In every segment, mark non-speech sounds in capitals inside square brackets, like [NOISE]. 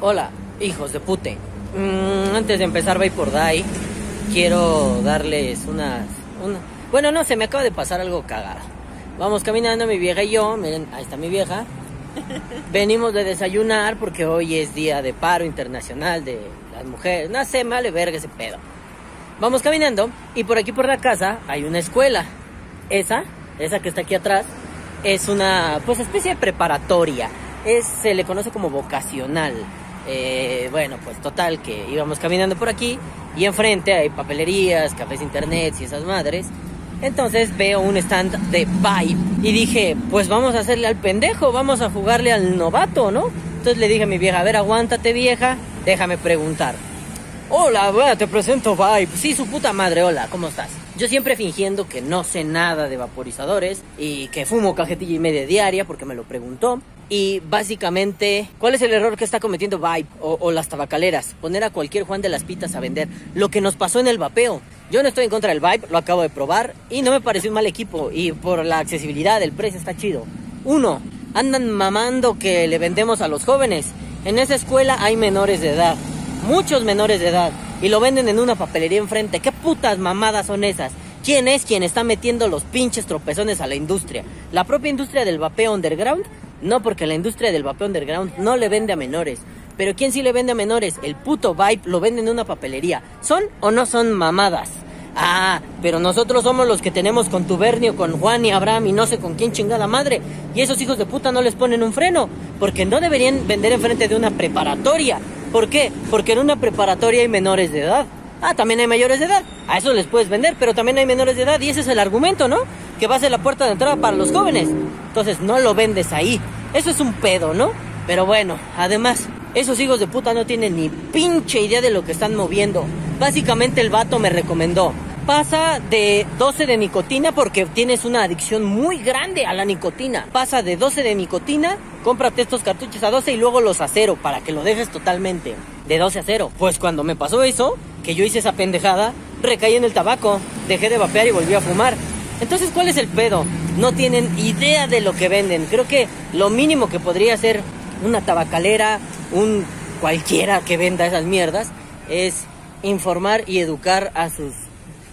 Hola, hijos de pute. Mm, antes de empezar Vapor Die, quiero darles unas... Una... Bueno, no, se me acaba de pasar algo cagado. Vamos caminando mi vieja y yo, miren, ahí está mi vieja. [LAUGHS] Venimos de desayunar porque hoy es día de paro internacional de las mujeres. No sé, vale verga ese pedo. Vamos caminando y por aquí por la casa hay una escuela. Esa, esa que está aquí atrás, es una pues especie de preparatoria. Es, se le conoce como vocacional. Eh, bueno, pues total que íbamos caminando por aquí y enfrente hay papelerías, cafés internet y esas madres. Entonces veo un stand de Vibe y dije, pues vamos a hacerle al pendejo, vamos a jugarle al novato, ¿no? Entonces le dije a mi vieja, a ver, aguántate vieja, déjame preguntar. Hola, bueno, te presento Vibe. Sí, su puta madre, hola, ¿cómo estás? Yo siempre fingiendo que no sé nada de vaporizadores y que fumo cajetilla y media diaria porque me lo preguntó. Y básicamente, ¿cuál es el error que está cometiendo Vibe o, las tabacaleras? Poner a cualquier Juan de las Pitas a vender. Lo que nos pasó en el vapeo. Yo no estoy en contra del Vibe, lo acabo de probar y no me pareció un mal equipo. Y por la accesibilidad, el precio está chido. Uno, andan mamando que le vendemos a los jóvenes. En esa escuela hay menores de edad. Muchos menores de edad. Y lo venden en una papelería enfrente. ¿Qué putas mamadas son esas? ¿Quién es quien está metiendo los pinches tropezones a la industria? ¿La propia industria del vapeo underground? No, porque la industria del vapeo underground no le vende a menores. Pero ¿quién sí le vende a menores? El puto Vibe lo vende en una papelería. ¿Son o no son mamadas? Ah, pero nosotros somos los que tenemos contubernio con Juan y Abraham y no sé con quién chingada madre. Y esos hijos de puta no les ponen un freno. Porque no deberían vender enfrente de una preparatoria. ¿Por qué? Porque en una preparatoria hay menores de edad. Ah, también hay mayores de edad. A eso les puedes vender, pero también hay menores de edad y ese es el argumento, ¿no? Que va a ser la puerta de entrada para los jóvenes. Entonces no lo vendes ahí. Eso es un pedo, ¿no? Pero bueno, además, esos hijos de puta no tienen ni pinche idea de lo que están moviendo. Básicamente el vato me recomendó. Pasa de 12 de nicotina porque tienes una adicción muy grande a la nicotina. Pasa de 12 de nicotina, cómprate estos cartuchos a 12 y luego los a cero para que lo dejes totalmente. De 12 a 0. Pues cuando me pasó eso, que yo hice esa pendejada, recaí en el tabaco, dejé de vapear y volví a fumar. Entonces, ¿cuál es el pedo? No tienen idea de lo que venden. Creo que lo mínimo que podría ser una tabacalera, un cualquiera que venda esas mierdas, es informar y educar a sus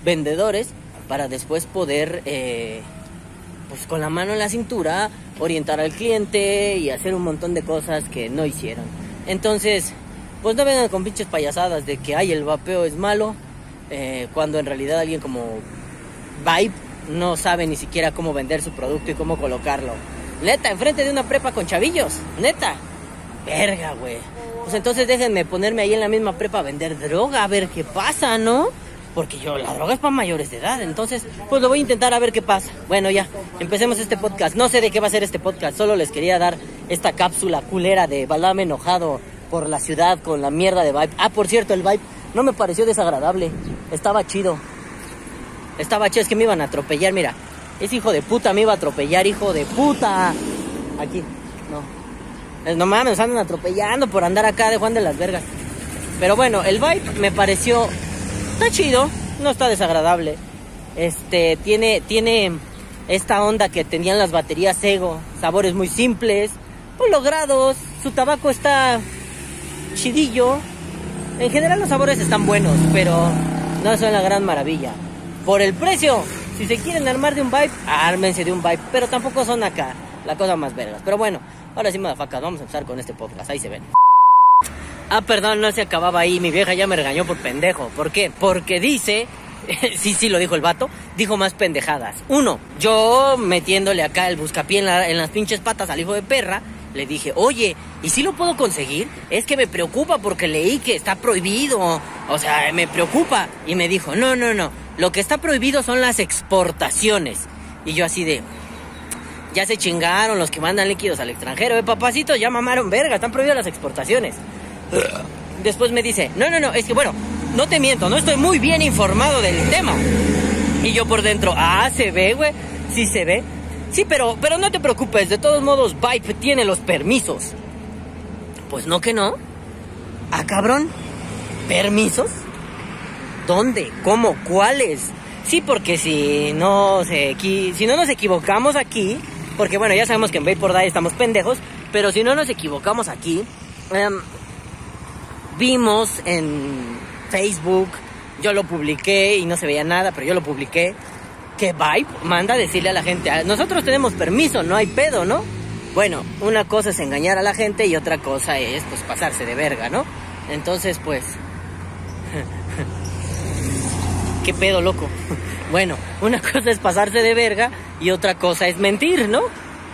vendedores para después poder, eh, pues con la mano en la cintura, orientar al cliente y hacer un montón de cosas que no hicieron. Entonces, pues no vengan con pinches payasadas de que, ay, el vapeo es malo, eh, cuando en realidad alguien como Vibe no sabe ni siquiera cómo vender su producto y cómo colocarlo. Neta, enfrente de una prepa con chavillos, neta. Verga, güey. Pues entonces déjenme ponerme ahí en la misma prepa a vender droga, a ver qué pasa, ¿no? Porque yo, la droga es para mayores de edad, entonces, pues lo voy a intentar a ver qué pasa. Bueno, ya, empecemos este podcast. No sé de qué va a ser este podcast, solo les quería dar esta cápsula culera de balame enojado por la ciudad con la mierda de Vibe. Ah, por cierto, el Vibe no me pareció desagradable, estaba chido. Estaba chido, es que me iban a atropellar, mira. Ese hijo de puta me iba a atropellar, hijo de puta. Aquí, no. No mames, andan atropellando por andar acá de Juan de las Vergas. Pero bueno, el Vibe me pareció está chido, no está desagradable. Este, tiene, tiene esta onda que tenían las baterías Ego, sabores muy simples, pues logrados, su tabaco está chidillo. En general los sabores están buenos, pero no son la gran maravilla. Por el precio, si se quieren armar de un vibe, ármense de un vibe, pero tampoco son acá la cosa más vergas. Pero bueno, ahora sí, madafacas, vamos a empezar con este podcast, ahí se ven. Ah, perdón, no se acababa ahí. Mi vieja ya me regañó por pendejo. ¿Por qué? Porque dice, [LAUGHS] sí, sí, lo dijo el vato, dijo más pendejadas. Uno, yo metiéndole acá el buscapié en, la, las pinches patas al hijo de perra, le dije, oye, ¿y si lo puedo conseguir? Es que me preocupa porque leí que está prohibido. O sea, me preocupa. Y me dijo, no, no, no. Lo que está prohibido son las exportaciones. Y yo así de, ya se chingaron los que mandan líquidos al extranjero. Eh, papacito, ya mamaron verga, están prohibidas las exportaciones. Después me dice, no, no, no, es que bueno, no te miento, no estoy muy bien informado del tema. Y yo por dentro, ah, se ve, güey, sí se ve. Sí, pero, pero no te preocupes, de todos modos, Vibe tiene los permisos. Pues no que no. Ah, cabrón, ¿permisos? ¿Dónde? ¿Cómo? ¿Cuáles? Sí, porque si no, se, si no nos equivocamos aquí, porque bueno, ya sabemos que en Vapor Die estamos pendejos, pero si no nos equivocamos aquí, um, vimos en Facebook, yo lo publiqué y no se veía nada, pero yo lo publiqué, que Vibe manda a decirle a la gente, "Ah, nosotros tenemos permiso, no hay pedo, ¿no? Bueno, una cosa es engañar a la gente y otra cosa es pues pasarse de verga, ¿no? Entonces, pues... [LAUGHS] ¿Qué pedo, loco? [LAUGHS] Bueno, una cosa es pasarse de verga y otra cosa es mentir, ¿no?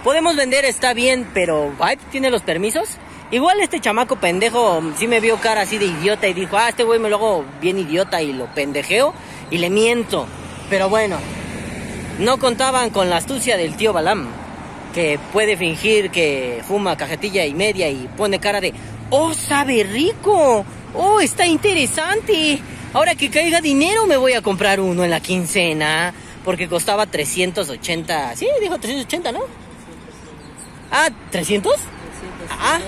Podemos vender, está bien, pero Vibe tiene los permisos. Igual este chamaco pendejo sí me vio cara así de idiota y dijo, ah, este güey me lo hago bien idiota y lo pendejeo y le miento. Pero bueno, no contaban con la astucia del tío Balam, que puede fingir que fuma cajetilla y media y pone cara de, oh, sabe rico, oh, está interesante. Ahora que caiga dinero me voy a comprar uno en la quincena, porque costaba 380, sí, dijo 380, ¿no? Ah, ¿300? Ah.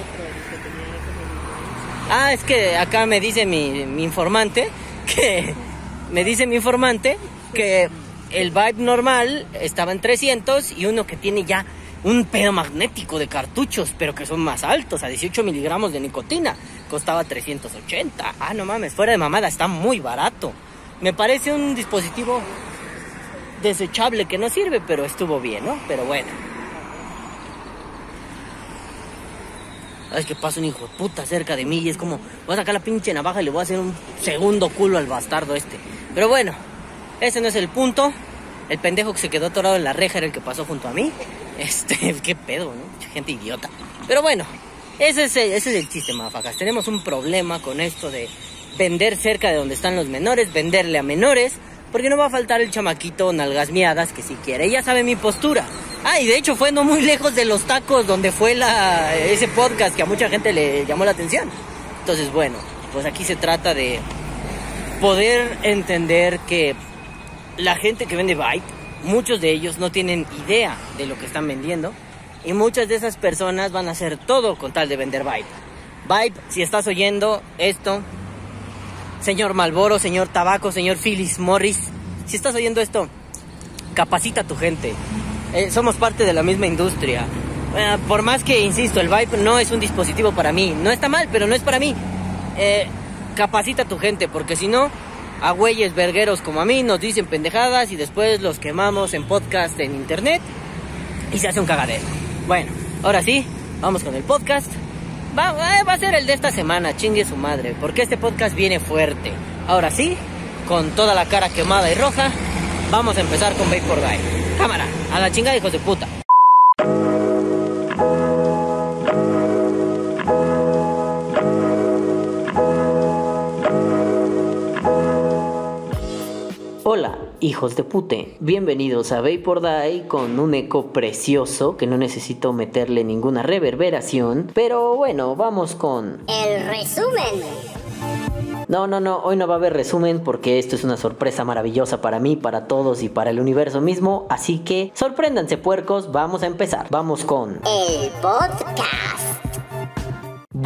Ah, es que acá me dice mi, informante que me dice mi informante que el Vibe normal estaba en 300 y uno que tiene ya un pedo magnético de cartuchos, pero que son más altos, a 18 miligramos de nicotina, costaba 380. Ah, no mames, fuera de mamada, está muy barato. Me parece un dispositivo desechable que no sirve, pero estuvo bien, ¿no? Pero bueno. Ay, que pasa un hijo de puta cerca de mí y es como, voy a sacar la pinche navaja y le voy a hacer un segundo culo al bastardo este. Pero bueno, ese no es el punto. El pendejo que se quedó atorado en la reja era el que pasó junto a mí. [LAUGHS] Este, qué pedo, ¿no? Gente idiota. Pero bueno, ese es el, ese es el chiste, mafacas. Tenemos un problema con esto de vender cerca de donde están los menores, venderle a menores, porque no va a faltar el chamaquito nalgas miadas que si quiere. Ya sabe mi postura. Ah, y de hecho fue no muy lejos de los tacos donde fue ese podcast que a mucha gente le llamó la atención. Entonces, bueno, pues aquí se trata de poder entender que la gente que vende Byte, muchos de ellos no tienen idea de lo que están vendiendo y muchas de esas personas van a hacer todo con tal de vender Byte. Byte, si estás oyendo esto, señor Malboro, señor Tabaco, señor Phyllis Morris, si estás oyendo esto, capacita a tu gente. Eh, somos parte de la misma industria. Eh, por más que, insisto, el Vibe no es un dispositivo para mí. No está mal, pero no es para mí. Eh, capacita a tu gente, porque si no, a güeyes vergueros como a mí nos dicen pendejadas y después los quemamos en podcast en internet y se hace un cagadero. Bueno, ahora sí, vamos con el podcast. Va, va- a ser el de esta semana, chingue su madre, porque este podcast viene fuerte. Ahora sí, con toda la cara quemada y roja, vamos a empezar con Vapor Guy. Cámara, a la chingada, hijos de puta. Hola, hijos de pute. Bienvenidos a Vapor Die con un eco precioso que no necesito meterle ninguna reverberación. Pero bueno, vamos con El resumen. No, no, no, hoy no va a haber resumen porque esto es una sorpresa maravillosa para mí, para todos y para el universo mismo. Así que sorpréndanse puercos, vamos a empezar. Vamos con... El podcast.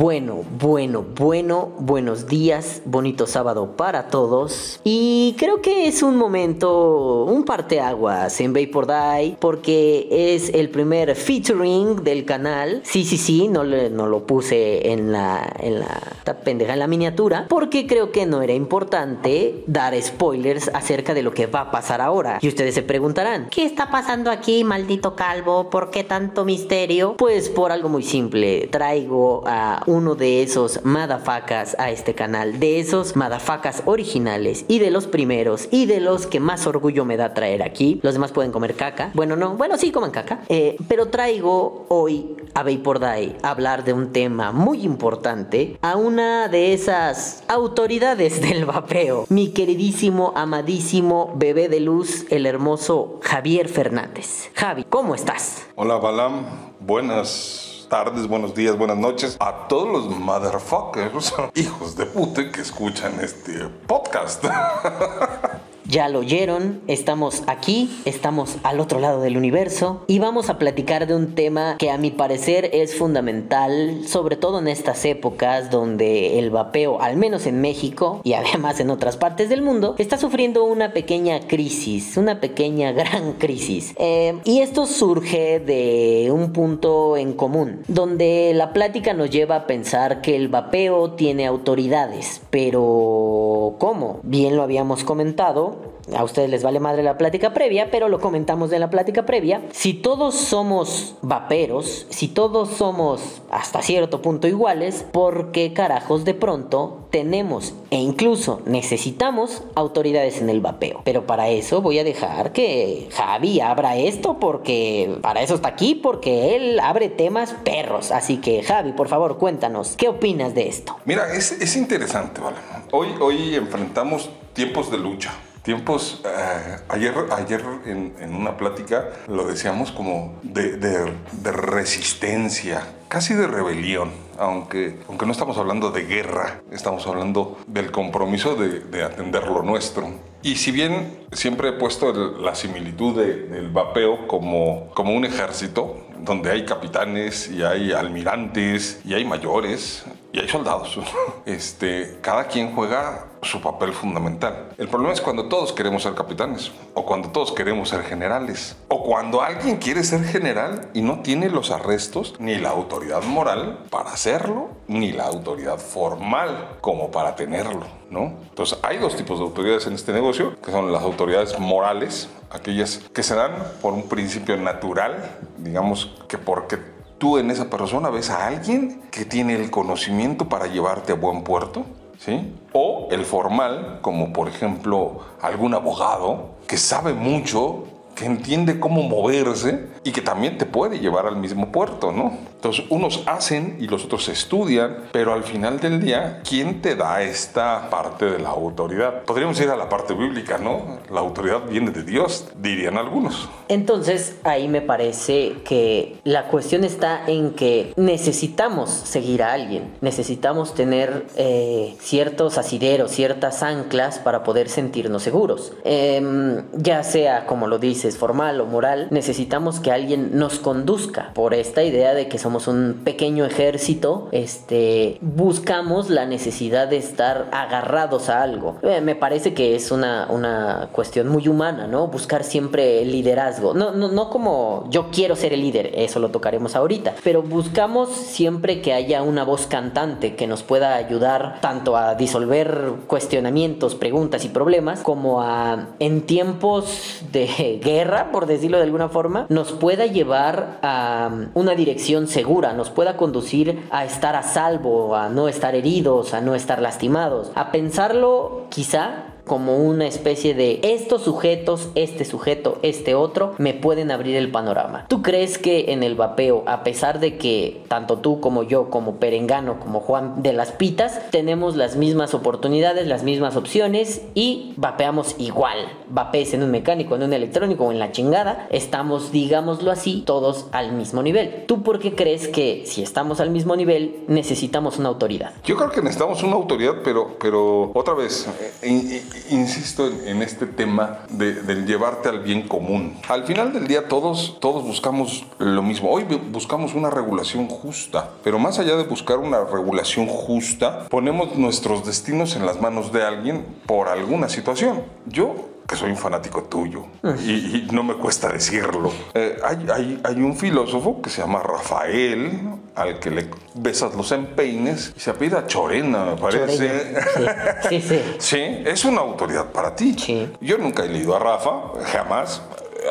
Bueno, bueno, bueno, buenos días, bonito sábado para todos. Y creo que es un momento, un parteaguas en Vapor Die, porque es el primer featuring del canal. Sí, sí, sí, no, le- no lo puse en la, en la pendeja, en la miniatura, porque creo que no era importante dar spoilers acerca de lo que va a pasar ahora. Y ustedes se preguntarán, ¿qué está pasando aquí, maldito calvo? ¿Por qué tanto misterio? Pues por algo muy simple, traigo a uno de esos madafacas a este canal, de esos madafacas originales y de los primeros y de los que más orgullo me da traer aquí. Los demás pueden comer caca. Bueno, no, bueno, sí coman caca. Eh, pero traigo hoy a Vapor Die a hablar de un tema muy importante a una de esas autoridades [LAUGHS] del vapeo, mi queridísimo, amadísimo bebé de luz, el hermoso Javier Fernández. Javi, ¿cómo estás? Hola Balam, buenas tardes, buenos días, buenas noches a todos los motherfuckers, [LAUGHS] hijos de puta que escuchan este podcast. [LAUGHS] Ya lo oyeron, estamos aquí, estamos al otro lado del universo y vamos a platicar de un tema que a mi parecer es fundamental, sobre todo en estas épocas donde el vapeo, al menos en México y [LAUGHS] además en otras partes del mundo, está sufriendo una pequeña crisis, una pequeña [LAUGHS] gran crisis. Eh, y esto surge de un punto en común, donde la plática nos lleva a pensar que el vapeo tiene autoridades, pero ¿cómo? Bien lo habíamos comentado, a ustedes les vale madre la plática previa, pero lo comentamos en la plática previa. Si todos somos vaperos, si todos somos hasta cierto punto iguales, ¿por qué carajos de pronto tenemos e incluso necesitamos autoridades en el vapeo? Pero para eso voy a dejar que Javi abra esto porque para eso está aquí, porque él abre temas perros. Así que Javi, por favor, cuéntanos, ¿qué opinas de esto? Mira, es, es interesante, ¿vale? Hoy, hoy enfrentamos tiempos de lucha tiempos, eh, ayer, ayer en, una plática lo decíamos como de, resistencia, casi de rebelión, aunque, aunque no estamos hablando de guerra, estamos hablando del compromiso de, de atender lo nuestro. Y si bien siempre he puesto la similitud del vapeo como, como un ejército, donde hay capitanes y hay almirantes y hay mayores y hay soldados. [LAUGHS] Este, cada quien juega su papel fundamental. El problema es cuando todos queremos ser capitanes o cuando todos queremos ser generales o cuando alguien quiere ser general y no tiene los arrestos ni la autoridad moral para hacerlo ni la autoridad formal como para tenerlo, ¿no? Entonces hay dos tipos de autoridades en este negocio, que son las autoridades morales, aquellas que se dan por un principio natural, digamos que porque tú en esa persona ves a alguien que tiene el conocimiento para llevarte a buen puerto, ¿sí? O el formal, como por ejemplo algún abogado que sabe mucho, que entiende cómo moverse y que también te puede llevar al mismo puerto, ¿no? Entonces, unos hacen y los otros estudian, pero al final del día, ¿quién te da esta parte de la autoridad? Podríamos ir a la parte bíblica, ¿no? La autoridad viene de Dios, dirían algunos. Entonces, ahí me parece que la cuestión está en que necesitamos seguir a alguien, necesitamos tener eh, ciertos asideros, ciertas anclas para poder sentirnos seguros. Eh, ya sea, como lo dices, formal o moral, necesitamos que alguien nos conduzca por esta idea de que somos un pequeño ejército, este, buscamos la necesidad de estar agarrados a algo. Eh, me parece que es una, una cuestión muy humana, ¿no? Buscar siempre liderazgo. No, no, no como yo quiero ser el líder, eso lo tocaremos ahorita, pero buscamos siempre que haya una voz cantante que nos pueda ayudar tanto a disolver cuestionamientos, preguntas y problemas, como a en tiempos de [LAUGHS] guerra, por decirlo de alguna forma, nos pueda llevar a una dirección segura, nos pueda conducir a estar a salvo, a no estar heridos, a no estar lastimados, a pensarlo quizá como una especie de estos sujetos, este sujeto, este otro, me pueden abrir el panorama. ¿Tú crees que en el vapeo, a pesar de que tanto tú como yo, como Perengano, como Juan de las Pitas, tenemos las mismas oportunidades, las mismas opciones y vapeamos igual? Vapees en un mecánico, en un electrónico o en la chingada, estamos, digámoslo así, todos al mismo nivel. ¿Tú por qué crees que si estamos al mismo nivel necesitamos una autoridad? Yo creo que necesitamos una autoridad, pero, pero otra vez, eh, insisto en, este tema de, del llevarte al bien común. Al final del día todos, todos buscamos lo mismo. Hoy buscamos una regulación justa, pero más allá de buscar una regulación justa, ponemos nuestros destinos en las manos de alguien por alguna situación. Yo que soy un fanático tuyo y, y no me cuesta decirlo. Eh, hay, hay, hay, un filósofo que se llama Rafael, al que le besas los empeines y se apida Chorena, me parece. Chorena. Sí. sí, sí. [LAUGHS] sí, es una autoridad para ti. Sí. Yo nunca he leído a Rafa, jamás,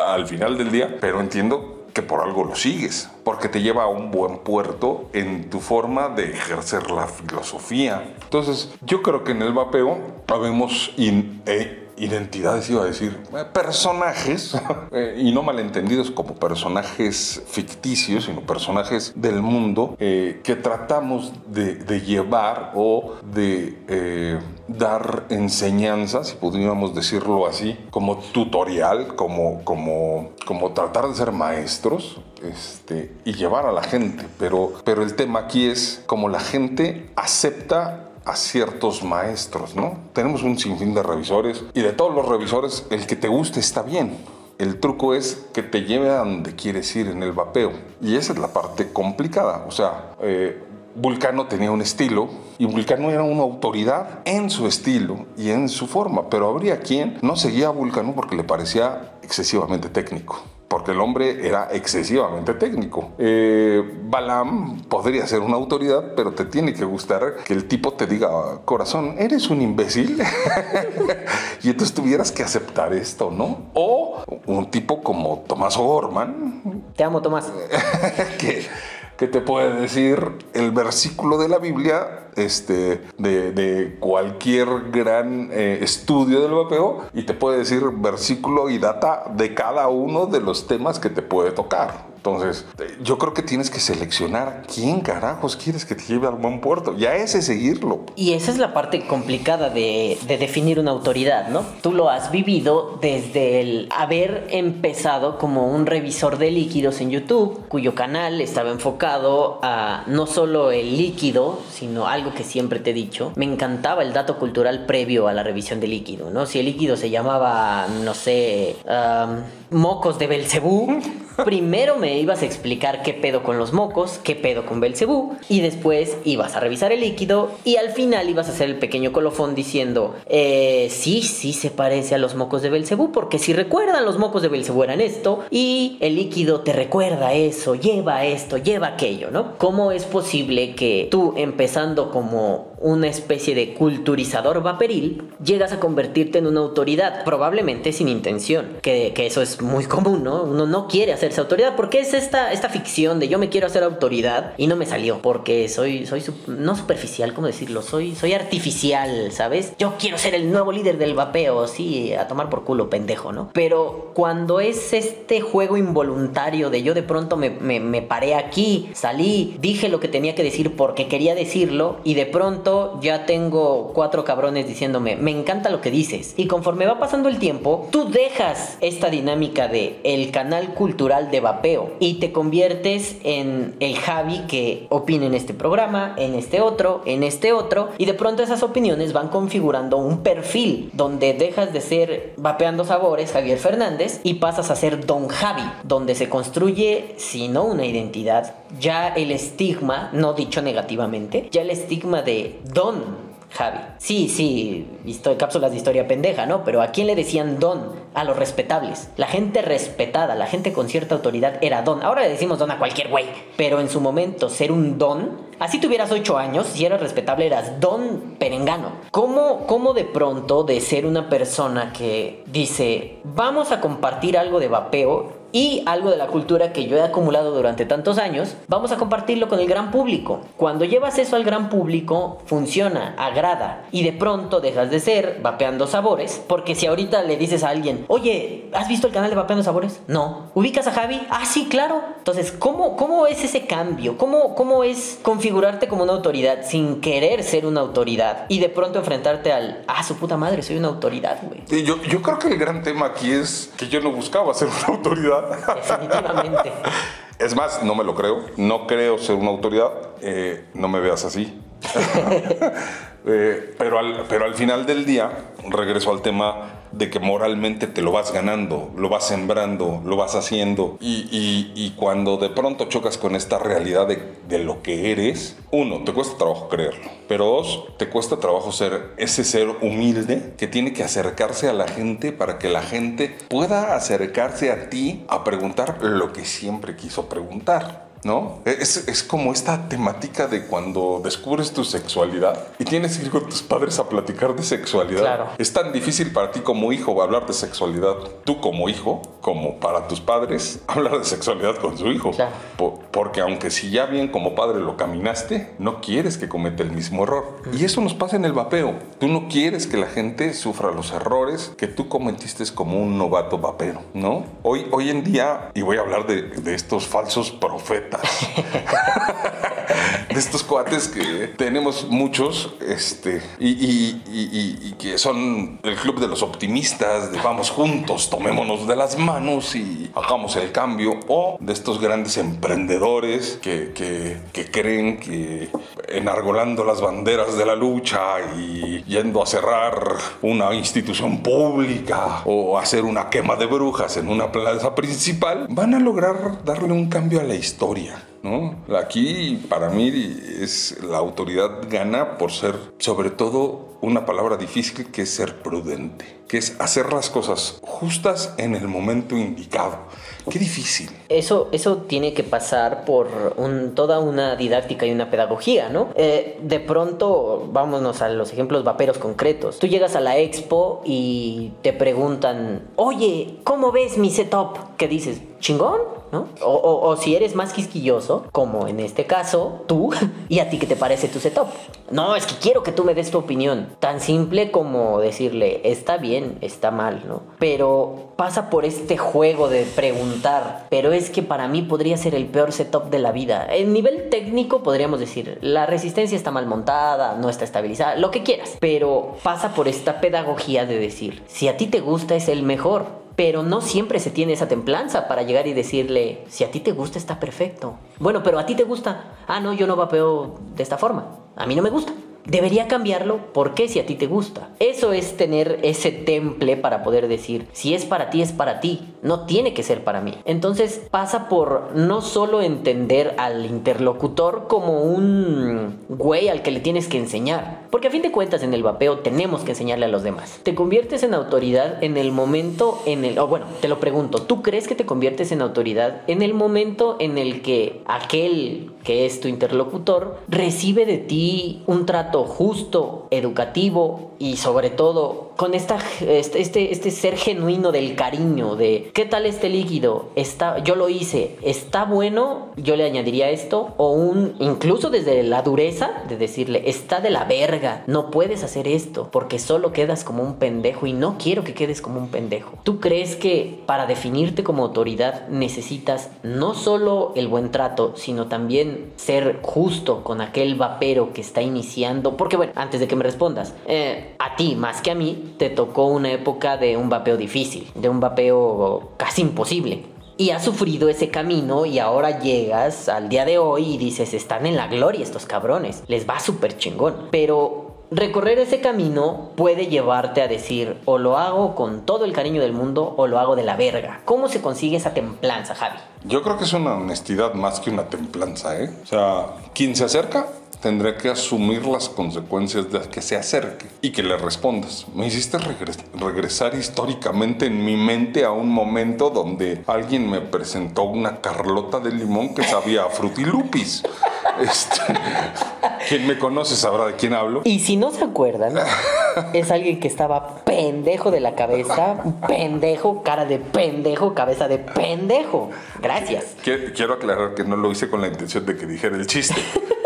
al final del día, pero entiendo que por algo lo sigues, porque te lleva a un buen puerto en tu forma de ejercer la filosofía. Entonces, yo creo que en el vapeo habemos in, eh, identidades, iba a decir, personajes, [LAUGHS] eh, y no malentendidos como personajes ficticios, sino personajes del mundo eh, que tratamos de, llevar o de eh, dar enseñanzas, si pudiéramos decirlo así, como tutorial, como, como, como tratar de ser maestros este, y llevar a la gente. Pero, pero el tema aquí es como la gente acepta a ciertos maestros, ¿no? Tenemos un sinfín de revisores y de todos los revisores, el que te guste está bien. El truco es que te lleve a donde quieres ir en el vapeo. Y esa es la parte complicada. O sea, eh, Vulcano tenía un estilo y Vulcano era una autoridad en su estilo y en su forma, pero habría quien no seguía a Vulcano porque le parecía excesivamente técnico porque el hombre era excesivamente técnico. Eh, Balam podría ser una autoridad, pero te tiene que gustar que el tipo te diga, corazón, eres un imbécil. [LAUGHS] y entonces tuvieras que aceptar esto, ¿no? O un tipo como Tomás Orman. Te amo, Tomás. [LAUGHS] que que te puede decir el versículo de la Biblia este, de, cualquier gran eh, estudio del vapeo y te puede decir versículo y data de cada uno de los temas que te puede tocar. Entonces, yo creo que tienes que seleccionar quién carajos quieres que te lleve al buen puerto. Ya ese seguirlo. Y esa es la parte complicada de, de, definir una autoridad, ¿no? Tú lo has vivido desde el haber empezado como un revisor de líquidos en YouTube, cuyo canal estaba enfocado a no solo el líquido, sino algo que siempre te he dicho. Me encantaba el dato cultural previo a la revisión de líquido, ¿no? Si el líquido se llamaba, no sé, mocos de Belcebú, [LAUGHS] primero me ibas a explicar qué pedo con los mocos, qué pedo con Belcebú, y después ibas a revisar el líquido y al final ibas a hacer el pequeño colofón diciendo, eh, sí, sí se parece a los mocos de Belcebú, porque si recuerdan los mocos de Belcebú eran esto, y el líquido te recuerda eso, lleva esto, lleva aquello, ¿no? ¿Cómo es posible que tú empezando como una especie de culturizador vaporil, llegas a convertirte en una autoridad, probablemente sin intención, que, que, eso es muy común, ¿no? Uno no quiere hacerse autoridad, porque es esta, esta ficción de yo me quiero hacer autoridad y no me salió, porque soy, soy no superficial, ¿cómo decirlo? Soy, soy artificial, ¿sabes? Yo quiero ser el nuevo líder del vapeo, sí, a tomar por culo, pendejo, ¿no? Pero cuando es este juego involuntario de yo de pronto me, me, me paré aquí, salí, dije lo que tenía que decir porque quería decirlo y de pronto ya tengo cuatro cabrones diciéndome, me encanta lo que dices. Y conforme va pasando el tiempo, tú dejas esta dinámica de el canal cultural de vapeo y te conviertes en el Javi que opina en este programa, en este otro, en este otro. Y de pronto esas opiniones van configurando un perfil donde dejas de ser vapeando sabores Javier Fernández y pasas a ser Don Javi, donde se construye, si no una identidad, ya el estigma, no dicho negativamente, ya el estigma de Don Javi. Sí, sí, cápsulas de historia pendeja, ¿no? Pero ¿a quién le decían don? A los respetables. La gente respetada, la gente con cierta autoridad era don. Ahora le decimos don a cualquier güey. Pero en su momento, ser un don, así tuvieras ocho años, si eras respetable, eras don perengano. ¿Cómo, ¿Cómo de pronto de ser una persona que dice, vamos a compartir algo de vapeo y algo de la cultura que yo he acumulado durante tantos años, vamos a compartirlo con el gran público. Cuando llevas eso al gran público, funciona, agrada y de pronto dejas de ser vapeando sabores, porque si ahorita le dices a alguien, oye, ¿has visto el canal de vapeando sabores? No. ¿Ubicas a Javi? Ah, sí, claro. Entonces, ¿cómo, cómo es ese cambio? ¿Cómo, ¿Cómo es configurarte como una autoridad sin querer ser una autoridad y de pronto enfrentarte al, ah, su puta madre, soy una autoridad, güey? Yo, yo creo que el gran tema aquí es que yo no buscaba ser una autoridad. Definitivamente. [LAUGHS] Es más, no me lo creo. No creo ser una autoridad. Eh, no me veas así. [LAUGHS] Eh, pero, al, pero al final del día, regreso al tema de que moralmente te lo vas ganando, lo vas sembrando, lo vas haciendo. Y, cuando de pronto chocas con esta realidad de, lo que eres, uno, te cuesta trabajo creerlo. Pero dos, te cuesta trabajo ser ese ser humilde que tiene que acercarse a la gente para que la gente pueda acercarse a ti a preguntar lo que siempre quiso preguntar. ¿No? Es, como esta temática de cuando descubres tu sexualidad y tienes que ir con tus padres a platicar de sexualidad. Es tan difícil para ti como hijo hablar de sexualidad, tú como hijo, como para tus padres, [LAUGHS] hablar de sexualidad con su hijo. porque aunque si ya bien como padre lo caminaste, no quieres que cometa el mismo error. Y eso nos pasa en el vapeo. Tú no quieres que la gente sufra los errores que tú cometiste como un novato vapero, ¿no? Hoy, hoy en día, y voy a hablar de, de estos falsos profetas, de estos cuates que tenemos muchos este, y, que son el club de los optimistas, de vamos juntos, tomémonos de las manos y hagamos el cambio, o de estos grandes emprendedores que, creen que enargolando las banderas de la lucha y yendo a cerrar una institución pública o hacer una quema de brujas en una plaza principal, van a lograr darle un cambio a la historia. ¿No? Aquí para mí es la autoridad gana por ser sobre todo una palabra difícil que es ser prudente, que es hacer las cosas justas en el momento indicado. Qué difícil. Eso, eso tiene que pasar por toda una didáctica y una pedagogía, ¿no? Eh, de pronto, vámonos a los ejemplos vaperos concretos. Tú llegas a la expo y te preguntan, oye, ¿cómo ves mi setup? ¿Qué dices? ¿Chingón? ¿No? O, si eres más quisquilloso, como en este caso, tú, [LAUGHS] ¿y a ti qué te parece tu setup? No, es que quiero que tú me des tu opinión. Tan simple como decirle, está bien, está mal, ¿no? Pero pasa por este juego de preguntar, pero es que para mí podría ser el peor setup de la vida. En nivel técnico podríamos decir, la resistencia está mal montada, no está estabilizada, lo que quieras, pero pasa por esta pedagogía de decir, si a ti te gusta es el mejor, pero no siempre se tiene esa templanza para llegar y decirle, si a ti te gusta está perfecto. Bueno, pero a ti te gusta. Ah, no, yo no vapeo de esta forma. A mí no me gusta debería cambiarlo porque si a ti te gusta. Eso es tener ese temple para poder decir, si es para ti, es para ti, no tiene que ser para mí. Entonces pasa por no solo entender al interlocutor como un güey al que le tienes que enseñar, porque a fin de cuentas en el vapeo tenemos que enseñarle a los demás. Te conviertes en autoridad en el momento en el, o bueno, te lo pregunto, ¿tú crees que te conviertes en autoridad en el momento en el que aquel que es tu interlocutor recibe de ti un trato justo, educativo y sobre todo con esta, este, este, este, ser genuino del cariño, de qué tal este líquido, está, yo lo hice, está bueno, yo le añadiría esto, o un, incluso desde la dureza de decirle, está de la verga, no puedes hacer esto, porque solo quedas como un pendejo y no quiero que quedes como un pendejo. ¿Tú crees que para definirte como autoridad necesitas no solo el buen trato, sino también ser justo con aquel vapero que está iniciando? Porque bueno, antes de que me respondas, eh, a ti más que a mí, te tocó una época de un vapeo difícil, de un vapeo casi imposible. Y has sufrido ese camino y ahora llegas al día de hoy y dices, están en la gloria estos cabrones, les va súper chingón. Pero recorrer ese camino puede llevarte a decir, o lo hago con todo el cariño del mundo o lo hago de la verga. ¿Cómo se consigue esa templanza, Javi? Yo creo que es una honestidad más que una templanza, ¿eh? O sea, quien se acerca tendré que asumir las consecuencias de que se acerque y que le respondas. Me hiciste regresar históricamente en mi mente a un momento donde alguien me presentó una carlota de limón que sabía a frutilupis. [LAUGHS] Este, quien me conoce sabrá de quién hablo. Y si no se acuerdan, es alguien que estaba pendejo de la cabeza, pendejo, cara de pendejo, cabeza de pendejo. Gracias. Quiero aclarar que no lo hice con la intención de que dijera el chiste. [LAUGHS]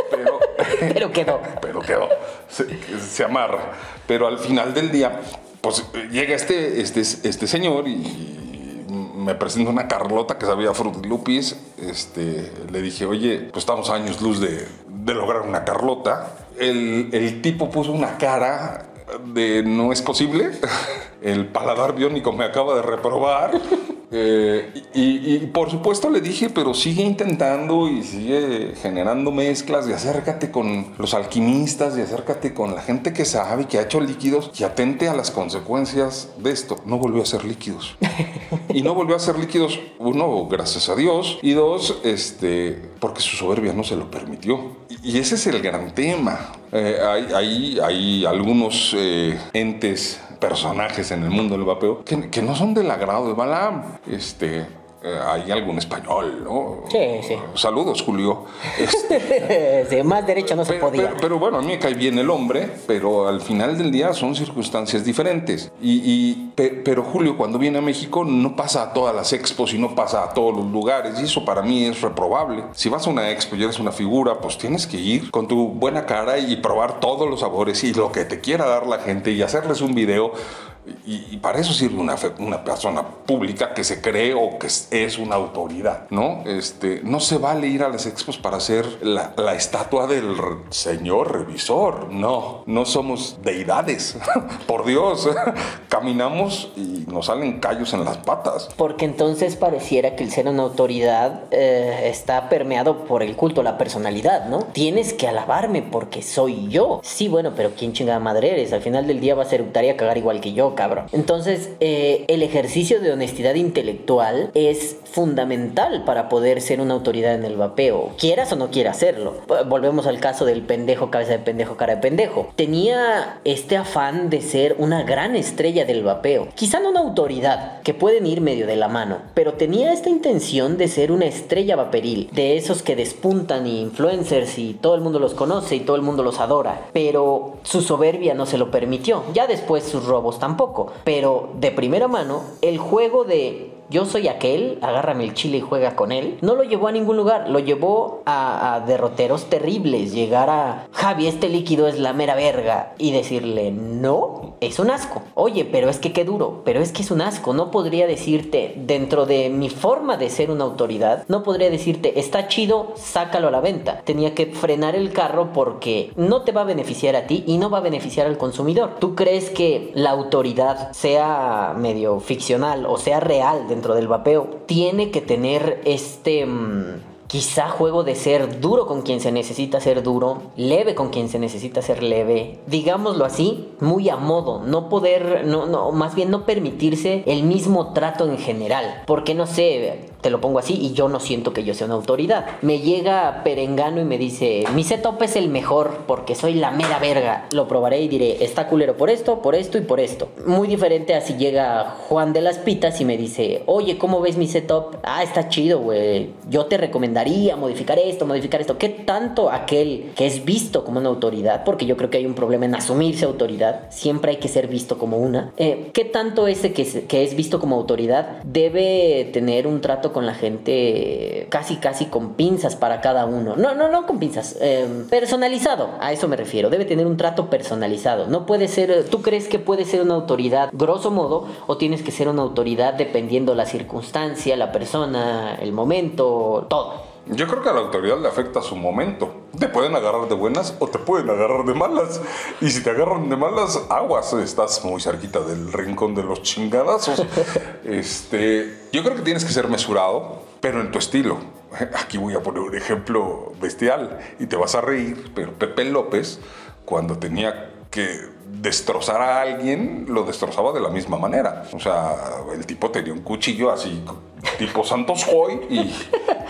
[LAUGHS] Pero quedó. Pero quedó. Se, amarra. Pero al final del día, pues llega este, este, este señor y me presenta una Carlota que sabía Frutilupis. Este, le dije, oye, pues estamos a años luz de, de lograr una Carlota. El, el, tipo puso una cara de no es posible. [LAUGHS] El paladar biónico me acaba de reprobar. [LAUGHS] Eh, y, por supuesto le dije, pero sigue intentando y sigue generando mezclas y acércate con los alquimistas y acércate con la gente que sabe, que ha hecho líquidos y atente a las consecuencias de esto. No volvió a hacer líquidos. [LAUGHS] y no volvió a hacer líquidos, uno, gracias a Dios, y dos, este, porque su soberbia no se lo permitió. Y, ese es el gran tema. Eh, hay, hay, algunos eh, entes personajes en el mundo del vapeo que, no son del agrado de Balaam. Este, eh, hay algún español, ¿no? Sí, sí. Saludos, Julio. Este, [LAUGHS] más derecho no se podía. Pero, bueno, a mí me cae bien el hombre, pero al final del día son circunstancias diferentes. Y, pero Julio, cuando viene a México, no pasa a todas las expos y no pasa a todos los lugares. Y eso para mí es reprobable. Si vas a una expo y eres una figura, pues tienes que ir con tu buena cara y probar todos los sabores y lo que te quiera dar la gente y hacerles un video Y, para eso sirve una, persona pública que se cree o que es, una autoridad, ¿no? Este, no se vale ir a las expos para hacer la, estatua del señor revisor. No, no somos deidades. [LAUGHS] Por Dios, [LAUGHS] caminamos y nos salen callos en las patas. Porque entonces pareciera que el ser una autoridad eh, está permeado por el culto la personalidad, ¿no? Tienes que alabarme porque soy yo. Sí, bueno, pero ¿quién chingada madre eres? Al final del día vas a eructar y a cagar igual que yo, Entonces, eh, el ejercicio de honestidad intelectual es fundamental para poder ser una autoridad en el vapeo, quieras o no quieras hacerlo. Volvemos al caso del pendejo, cabeza de pendejo, cara de pendejo. Tenía este afán de ser una gran estrella del vapeo. Quizá no una autoridad, que pueden ir medio de la mano, pero tenía esta intención de ser una estrella vaporil, de esos que despuntan y influencers y todo el mundo los conoce y todo el mundo los adora. Pero su soberbia no se lo permitió. Ya después sus robos tampoco. Pero de primera mano, el juego de yo soy aquel, agárrame el chile y juega con él. No lo llevó a ningún lugar, lo llevó a, derroteros terribles. Llegar a Javi, este líquido es la mera verga. Y decirle, no, es un asco. Oye, pero es que qué duro, pero es que es un asco. No podría decirte, dentro de mi forma de ser una autoridad, no podría decirte, está chido, sácalo a la venta. Tenía que frenar el carro porque no te va a beneficiar a ti y no va a beneficiar al consumidor. ¿Tú crees que la autoridad sea medio ficcional o sea real dentro del vapeo? Tiene que tener este... mm, Quizá juego de ser duro con quien se necesita ser duro, leve con quien se necesita ser leve, digámoslo así, muy a modo, no poder, no, no, más bien no permitirse el mismo trato en general, porque no sé, te lo pongo así y yo no siento que yo sea una autoridad. Me llega Perengano y me dice, mi setup es el mejor porque soy la mera verga. Lo probaré y diré, está culero por esto, por esto y por esto. Muy diferente a si llega Juan de las Pitas y me dice, oye, ¿cómo ves mi setup? Ah, está chido, güey. Yo te recomendaría modificar esto, modificar esto. ¿Qué tanto aquel que es visto como una autoridad? Porque yo creo que hay un problema en asumirse autoridad. Siempre hay que ser visto como una. Eh, ¿Qué tanto ese que, es visto como autoridad debe tener un trato con la gente casi, casi con pinzas para cada uno? No, no, no con pinzas. eh, personalizado, a eso me refiero. Debe tener un trato personalizado. No puede ser, ¿tú crees que puede ser una autoridad grosso modo o tienes que ser una autoridad dependiendo la circunstancia, la persona, el momento, todo? Yo creo que a la autoridad le afecta su momento. Te pueden agarrar de buenas o te pueden agarrar de malas. Y si te agarran de malas, aguas, estás muy cerquita del rincón de los chingadazos. [LAUGHS] Este, yo creo que tienes que ser mesurado, pero en tu estilo. Aquí voy a poner un ejemplo bestial y te vas a reír, pero Pepe López, cuando tenía que destrozar a alguien, lo destrozaba de la misma manera. O sea, el tipo tenía un cuchillo así, tipo Santos Hoy, y,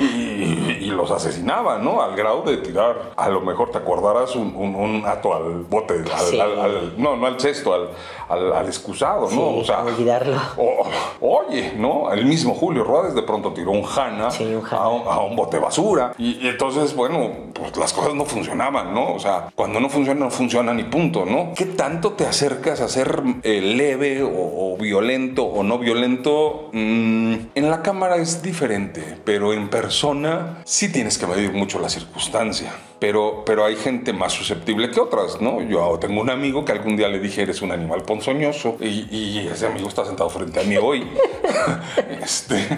y- y los asesinaba, ¿no? Al grado de tirar, a lo mejor te acordarás, un, un, un ato al bote, al- Sí. al- al- no, no al cesto, al, excusado, ¿no? Sí, o sea, olvidarlo. o- oye, ¿no? El mismo Julio Rodríguez de pronto tiró un Hanna Sí, un Hanna. a, un, a un bote basura. Y, y entonces, bueno, pues las cosas no funcionaban, ¿no? O sea, cuando no funcionan, no funcionan y punto, ¿no? ¿Qué tanto te acercas a ser eh, leve o, o violento o no violento? Mm, en la cámara es diferente, pero en persona sí tienes que medir mucho la circunstancia. Pero, pero hay gente más susceptible que otras, ¿no? Yo tengo un amigo que algún día le dije, eres un animal ponzoñoso, y, y ese amigo está sentado frente a mí hoy. [LAUGHS] este,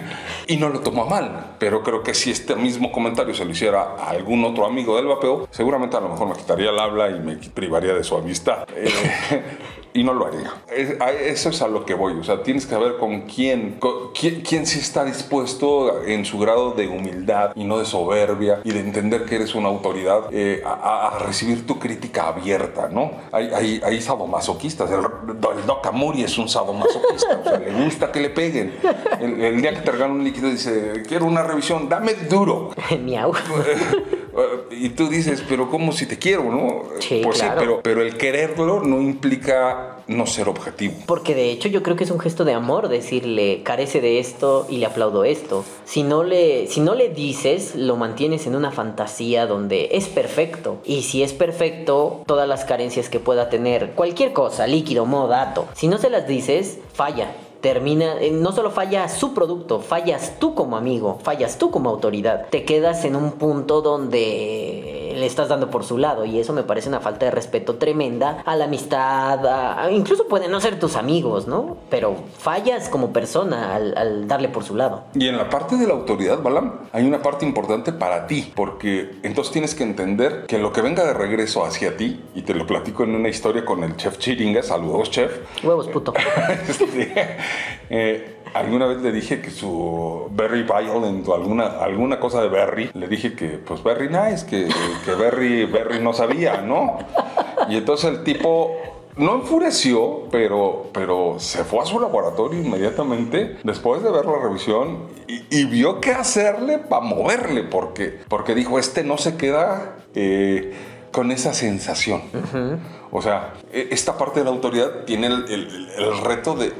y no lo tomó mal, pero creo que si este mismo comentario se lo hiciera a algún otro amigo del vapeo, seguramente a lo mejor me quitaría el habla y me privaría de su amistad. Eh, y no lo haría. Es- a eso es a lo que voy. O sea, tienes que saber con quién, con quién, quién sí está dispuesto en su grado de humildad y no de soberbia y de entender que eres una autoridad eh, a, a recibir tu crítica abierta, ¿no? Hay, hay, hay sadomasoquistas. El, el Doc Amuri es un sadomasoquista. O sea, le gusta que le peguen. El, el día que te regalan un líquido dice, quiero una revisión, dame duro. [LAUGHS] Miau. [LAUGHS] Y tú dices, pero ¿cómo si te quiero, no? Sí, pues claro. sí, pero, pero el quererlo no implica no ser objetivo. Porque de hecho yo creo que es un gesto de amor decirle carece de esto y le aplaudo esto. Si no le, si no le dices, lo mantienes en una fantasía donde es perfecto. Y si es perfecto, todas las carencias que pueda tener, cualquier cosa, líquido, modo, dato, si no se las dices, falla. Termina, eh, no solo falla su producto, fallas tú como amigo, fallas tú como autoridad. Te quedas en un punto donde le estás dando por su lado y eso me parece una falta de respeto tremenda a la amistad, a- a- incluso pueden no ser tus amigos, ¿no? Pero fallas como persona al, al darle por su lado. Y en la parte de la autoridad, Balam, hay una parte importante para ti, porque entonces tienes que entender que lo que venga de regreso hacia ti, y te lo platico en una historia con el chef Chiringa, saludos chef, Huevos, puto. [LAUGHS] Este, eh, alguna vez le dije que su Berry Violent o alguna, alguna cosa de Berry, le dije que pues Berry Nice, que, que Berry, Berry no sabía, ¿no? Y entonces el tipo no enfureció, pero, pero se fue a su laboratorio inmediatamente después de ver la revisión y, y vio qué hacerle para moverle, porque, porque dijo, este no se queda... eh, con esa sensación. O sea, e- esta parte de la autoridad tiene el, el- el reto de,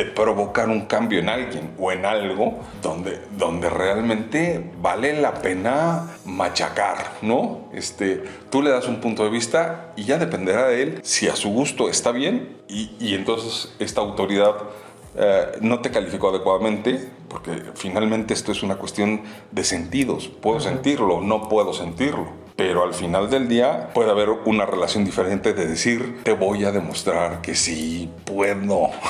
de provocar un cambio en alguien o en algo donde, donde realmente vale la pena machacar, ¿no? Este, tú le das un punto de vista y ya dependerá de él si a su gusto está bien y, y entonces esta autoridad eh, no te calificó adecuadamente, porque finalmente esto es una cuestión de sentidos. Puedo sentirlo, no puedo sentirlo. Pero al final del día puede haber una relación diferente de decir, te voy a demostrar que sí puedo. [LAUGHS]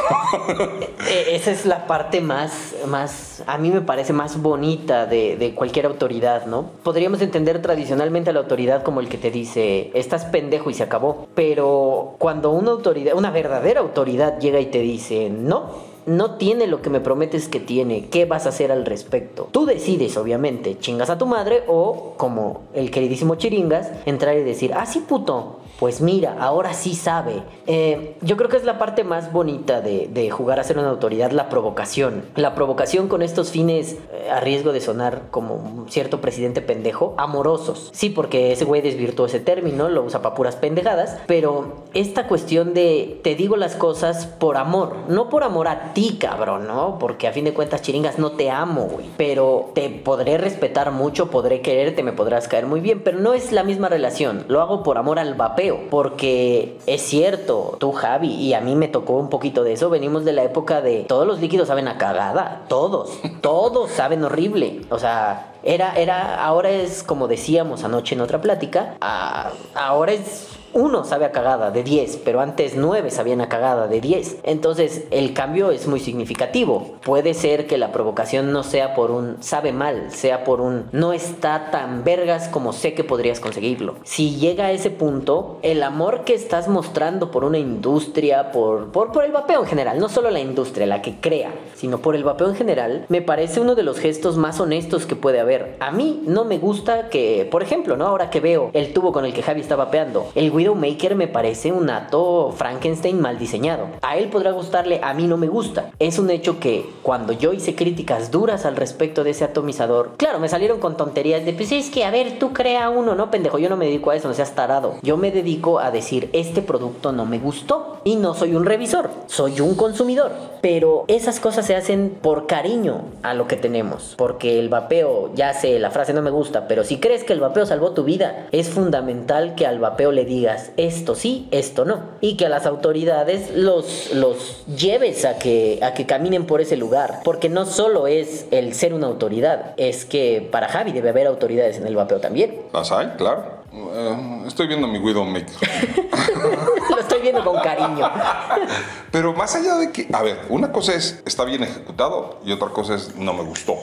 Eh, Esa es la parte más, más, a mí me parece más bonita de, de cualquier autoridad, ¿no? Podríamos entender tradicionalmente a la autoridad como el que te dice, estás pendejo y se acabó. Pero cuando una autoridad, una verdadera autoridad llega y te dice, no, no tiene lo que me prometes que tiene, ¿qué vas a hacer al respecto? Tú decides, obviamente, chingas a tu madre o, como el queridísimo Chiringas, entrar y decir, ah, sí, puto, pues mira, ahora sí sabe. Eh, yo creo que es la parte más bonita de, jugar a ser una autoridad, la provocación. La provocación con estos fines, eh, a riesgo de sonar como un cierto presidente pendejo, amorosos. Sí, porque ese güey desvirtuó ese término, lo usa para puras pendejadas, pero esta cuestión de te digo las cosas por amor, no por amor a ti, cabrón, ¿no? Porque a fin de cuentas, chiringas, no te amo, güey. Pero te podré respetar mucho, podré quererte, me podrás caer muy bien, pero no es la misma relación. Lo hago por amor al vapeo, porque es cierto, tú, Javi, y a mí me tocó un poquito de eso. Venimos de la época de todos los líquidos saben a cagada, todos, [LAUGHS] todos saben horrible. O sea, era, era, ahora es como decíamos anoche en otra plática, ahora es uno sabe a cagada de 10, pero antes 9 sabían a cagada de 10. Entonces el cambio es muy significativo. Puede ser que la provocación no sea por un sabe mal, sea por un no está tan vergas como sé que podrías conseguirlo. Si llega a ese punto, el amor que estás mostrando por una industria, por, por, por el vapeo en general, no solo la industria, la que crea, sino por el vapeo en general, me parece uno de los gestos más honestos que puede haber. A mí no me gusta que, por ejemplo, ¿no? Ahora que veo el tubo con el que Javi está vapeando, el Widowmaker me parece un ato Frankenstein mal diseñado. A él podrá gustarle, a mí no me gusta. Es un hecho que cuando yo hice críticas duras al respecto de ese atomizador, claro, me salieron con tonterías de, pues es que, a ver, tú crea uno, ¿no, pendejo? Yo no me dedico a eso, no seas tarado. Yo me dedico a decir, este producto no me gustó. Y no soy un revisor, soy un consumidor. Pero esas cosas se hacen por cariño a lo que tenemos. Porque el vapeo, ya sé, la frase no me gusta, pero si crees que el vapeo salvó tu vida, es fundamental que al vapeo le digas esto sí, esto no. Y que a las autoridades los, los lleves a que, a que caminen por ese lugar. Porque no solo es el ser una autoridad, es que para Javi debe haber autoridades en el vapeo también. Las hay, claro. Eh, estoy viendo mi Widowmaker. [LAUGHS] Lo estoy viendo con cariño. [LAUGHS] Pero más allá de que, a ver, una cosa es está bien ejecutado y otra cosa es no me gustó.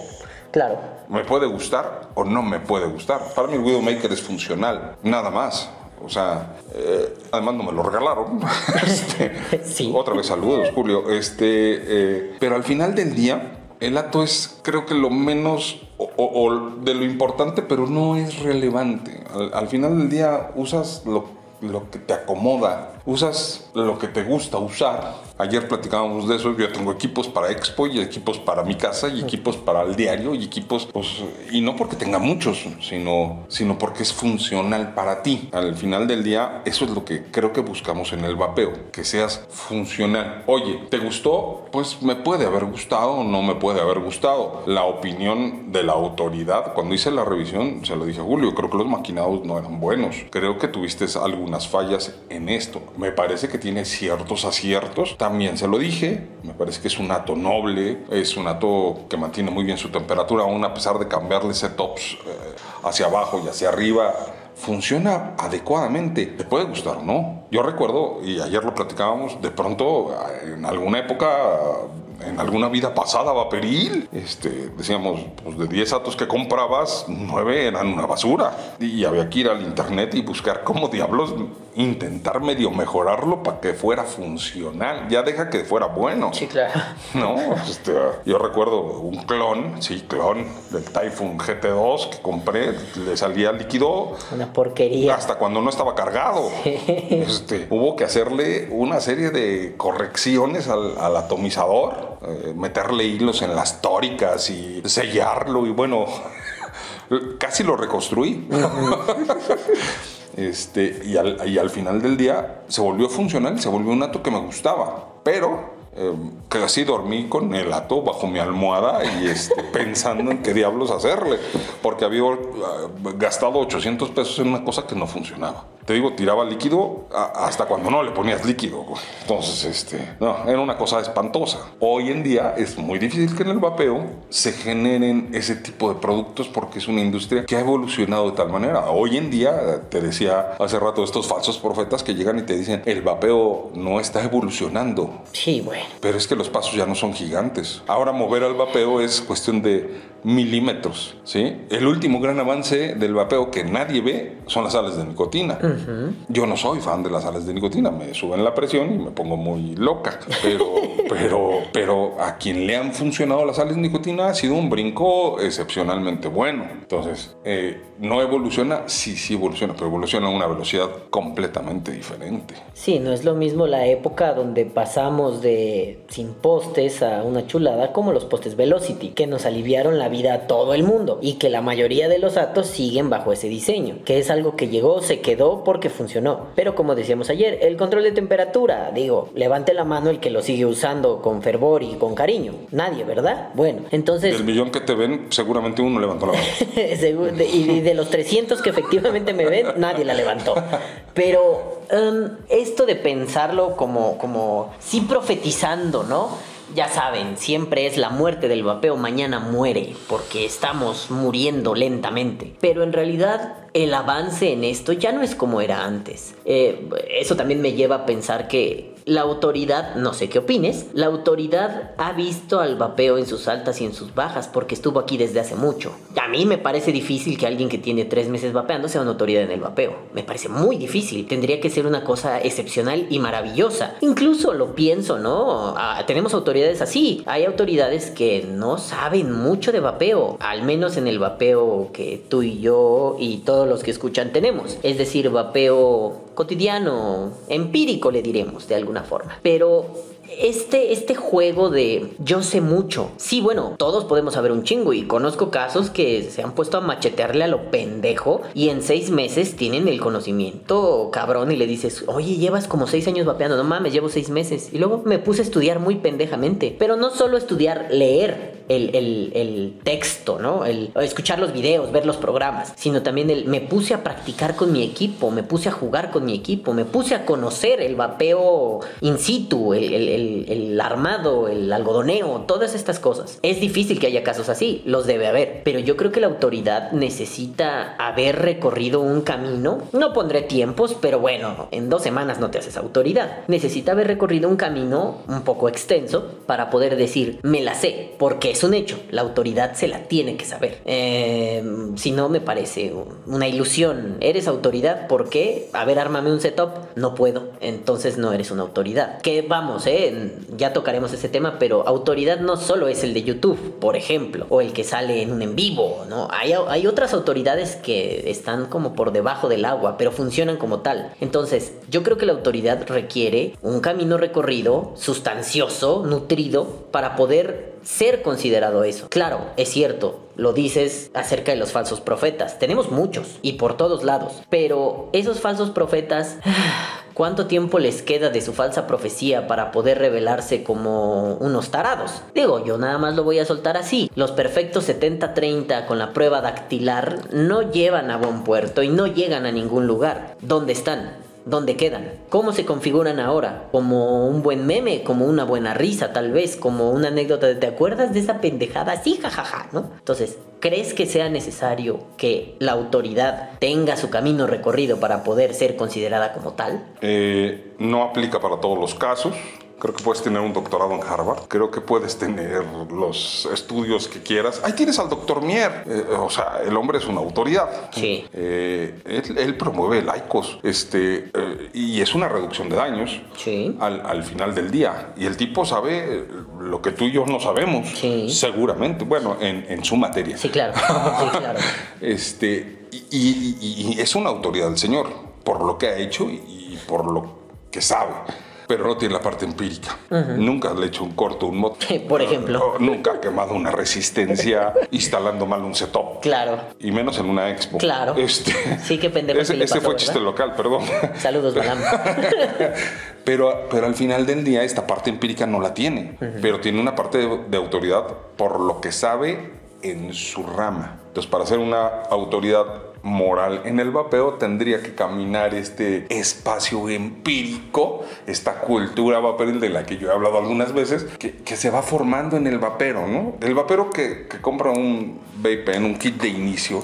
Claro. Me puede gustar o no me puede gustar. Para mí Widowmaker es funcional, nada más. O sea, eh, además no me lo regalaron. [LAUGHS] Este, [LAUGHS] Sí. Otra vez saludos, Julio. Este, eh, pero al final del día, el ato es, creo que lo menos o, o- o de lo importante, pero no es relevante. Al, al final del día usas lo, lo que te acomoda, usas lo que te gusta usar. Ayer platicábamos de eso. Yo tengo equipos para Expo y equipos para mi casa y equipos para el diario y equipos, pues, y no porque tenga muchos, sino, sino porque es funcional para ti. Al final del día, eso es lo que creo que buscamos en el vapeo, que seas funcional. Oye, ¿te gustó? Pues me puede haber gustado o no me puede haber gustado. La opinión de la autoridad, cuando hice la revisión, se lo dije a Julio, creo que los maquinados no eran buenos. Creo que tuviste algunas fallas en esto. Me parece que tiene ciertos aciertos. También se lo dije. Me parece que es un ato noble, es un ato que mantiene muy bien su temperatura, aún a pesar de cambiarle setups eh, hacia abajo y hacia arriba funciona adecuadamente. Te puede gustar no. Yo recuerdo, y ayer lo platicábamos, de pronto en alguna época en alguna vida pasada vaporil, este, decíamos, pues de 10 atos que comprabas, 9 eran una basura. Y había que ir al internet y buscar cómo diablos intentar medio mejorarlo para que fuera funcional. Ya deja que fuera bueno. Sí, claro. [LAUGHS] No, este, yo recuerdo un clon, sí, clon del Typhoon GT2 que compré, le salía líquido. Una porquería. Hasta cuando no estaba cargado. Este, hubo que hacerle una serie de correcciones al, al atomizador, eh, meterle hilos en las tóricas y sellarlo y bueno, [LAUGHS] casi lo reconstruí. [LAUGHS] Este, y, al, final del día se volvió funcional, se volvió un ato que me gustaba. Pero eh, casi dormí con el ato bajo mi almohada y este, [LAUGHS] pensando en qué diablos hacerle, porque había uh, gastado 800 pesos en una cosa que no funcionaba. Te digo, tiraba líquido hasta cuando no le ponías líquido. Entonces, este, no, era una cosa espantosa. Hoy en día es muy difícil que en el vapeo se generen ese tipo de productos porque es una industria que ha evolucionado de tal manera. Hoy en día, te decía hace rato, estos falsos profetas que llegan y te dicen, el vapeo no está evolucionando. Sí, bueno. Pero es que los pasos ya no son gigantes. Ahora mover al vapeo es cuestión de milímetros, ¿sí? El último gran avance del vapeo que nadie ve son las sales de nicotina. Yo no soy fan de las sales de nicotina, me suben la presión y me pongo muy loca, pero, [LAUGHS] pero, pero a quien le han funcionado las sales de nicotina ha sido un brinco excepcionalmente bueno. Entonces, eh, no evoluciona, sí, sí evoluciona, pero evoluciona a una velocidad completamente diferente. Sí, no es lo mismo la época donde pasamos de sin postes a una chulada como los postes Velocity, que nos aliviaron la vida a todo el mundo y que la mayoría de los atos siguen bajo ese diseño, que es algo que llegó, se quedó porque funcionó. Pero como decíamos ayer, el control de temperatura, digo, levante la mano el que lo sigue usando con fervor y con cariño. Nadie, ¿verdad? Bueno, entonces... Del millón que te ven, seguramente uno levantó la mano. [LAUGHS] y de los 300 que efectivamente me ven, nadie la levantó. Pero um, esto de pensarlo como, como, sí profetizando, ¿no? Ya saben, siempre es la muerte del vapeo, mañana muere, porque estamos muriendo lentamente. Pero en realidad el avance en esto ya no es como era antes. Eh, eso también me lleva a pensar que la autoridad, no sé qué opines, la autoridad ha visto al vapeo en sus altas y en sus bajas porque estuvo aquí desde hace mucho. A mí me parece difícil que alguien que tiene tres meses vapeando sea una autoridad en el vapeo. Me parece muy difícil. Tendría que ser una cosa excepcional y maravillosa. Incluso lo pienso, ¿no? Ah, tenemos autoridades así. Hay autoridades que no saben mucho de vapeo, al menos en el vapeo que tú y yo y todos los que escuchan tenemos. Es decir, vapeo cotidiano, empírico le diremos de alguna forma. Pero este, este juego de yo sé mucho. Sí, bueno, todos podemos saber un chingo y conozco casos que se han puesto a machetearle a lo pendejo y en seis meses tienen el conocimiento cabrón y le dices, oye, llevas como seis años vapeando, no mames, llevo seis meses. Y luego me puse a estudiar muy pendejamente, pero no solo estudiar, leer el, el, texto, ¿no? El escuchar los videos, ver los programas, sino también el, me puse a practicar con mi equipo, me puse a jugar con mi equipo, me puse a conocer el vapeo in situ, el el, armado, el algodoneo, todas estas cosas. Es difícil que haya casos así, los debe haber, pero yo creo que la autoridad necesita haber recorrido un camino. No pondré tiempos, pero bueno, en dos semanas no te haces autoridad. Necesita haber recorrido un camino un poco extenso para poder decir, me la sé, porque es un hecho, la autoridad se la tiene que saber. Eh, si no, me parece una ilusión. Eres autoridad, ¿por qué? A ver, ármame un setup. No puedo, entonces no eres una autoridad. Que vamos, ¿eh? ya tocaremos ese tema, pero autoridad no solo es el de YouTube, por ejemplo, o el que sale en un en vivo, ¿no? Hay, hay otras autoridades que están como por debajo del agua, pero funcionan como tal. Entonces, yo creo que la autoridad requiere un camino recorrido sustancioso, nutrido, para poder ser considerado eso. Claro, es cierto, lo dices acerca de los falsos profetas. Tenemos muchos y por todos lados. Pero esos falsos profetas [SIGHS] ¿Cuánto tiempo les queda de su falsa profecía para poder revelarse como unos tarados? Digo, yo nada más lo voy a soltar así. Los perfectos 70-30 con la prueba dactilar no llevan a buen puerto y no llegan a ningún lugar. ¿Dónde están? ¿Dónde quedan? ¿Cómo se configuran ahora? ¿Como un buen meme? ¿Como una buena risa tal vez? ¿Como una anécdota de ¿te acuerdas de esa pendejada? Sí, jajaja, ¿no? Entonces, ¿crees que sea necesario que la autoridad tenga su camino recorrido para poder ser considerada como tal? Eh, no aplica para todos los casos. Creo que puedes tener un doctorado en Harvard. Creo que puedes tener los estudios que quieras. Ahí tienes al doctor Mier. Eh, o sea, el hombre es una autoridad. Sí. Eh, él, él promueve laicos. Este, eh, y es una reducción de daños Sí. al, al final del día. Y el tipo sabe lo que tú y yo no sabemos. Sí. Seguramente. Bueno, en, en su materia. Sí, claro. Sí, claro. [LAUGHS] Este, y, y- y- y es una autoridad del Señor por lo que ha hecho y, y por lo que sabe. Pero no tiene la parte empírica. Nunca le ha hecho un corto, un mote. [LAUGHS] Por ejemplo. nunca ha quemado una resistencia [LAUGHS] instalando mal un setup. Claro. Y menos en una expo. Claro. Este, Sí, qué pendejo Ese, que ese pasó, fue ¿verdad? chiste local, perdón. Saludos, Balam. [LAUGHS] Pero, pero al final del día esta parte empírica no la tiene, pero tiene una parte de, de autoridad por lo que sabe en su rama. Entonces, para ser una autoridad moral en el vapeo, tendría que caminar este espacio empírico, esta cultura vaporil de la que yo he hablado algunas veces, que, que se va formando en el vapero, ¿no? El vapero que, que compra un vape en un kit de inicio,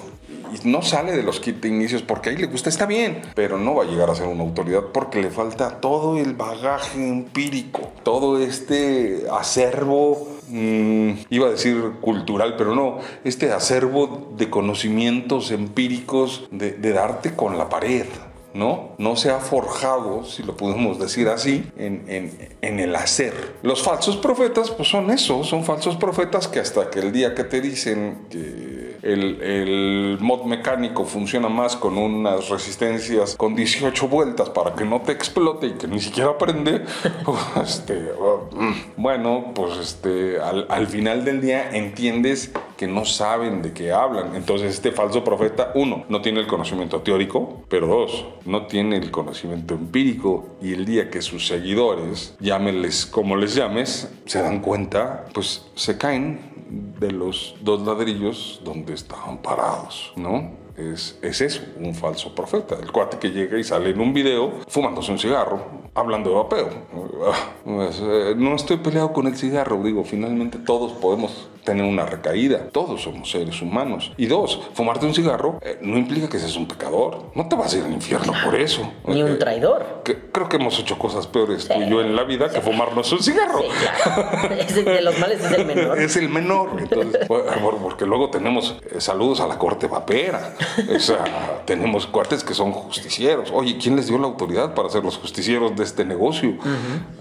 y no sale de los kits de inicios porque ahí le gusta, está bien, pero no va a llegar a ser una autoridad porque le falta todo el bagaje empírico, todo este acervo, mm, iba a decir cultural, pero no, este acervo de conocimientos empíricos de, de darte con la pared. ¿no? No se ha forjado, si lo podemos decir así, en, en- en el hacer. Los falsos profetas, pues son eso, son falsos profetas que hasta que el día que te dicen que el, el mod mecánico funciona más con unas resistencias con 18 vueltas para que no te explote y que ni siquiera prende, [LAUGHS] pues, este, mm, bueno, pues este, al, al final del día entiendes que no saben de qué hablan. Entonces este falso profeta, uno, no tiene el conocimiento teórico, pero dos, no tiene el conocimiento empírico. Y el día que sus seguidores, llámenles como les llames, se dan cuenta, pues se caen de los dos ladrillos donde estaban parados, ¿no? Es, es eso, un falso profeta. El cuate que llega y sale en un video fumándose un cigarro, hablando de vapeo. Pues, eh, no estoy peleado con el cigarro, digo, finalmente todos podemos tener una recaída. Todos somos seres humanos. Y dos, fumarte un cigarro eh, no implica que seas un pecador. No te vas a ir al infierno por eso. Ni Eh, un traidor. que- creo que hemos hecho cosas peores tú y yo en la vida que fumarnos un cigarro. Sí, claro. [LAUGHS] Ese de los males es el menor. Es el menor. Entonces, [LAUGHS] por- por- porque luego tenemos eh, saludos a la corte vapera. O sea, tenemos cuates que son justicieros. Oye, ¿quién les dio la autoridad para ser los justicieros de este negocio?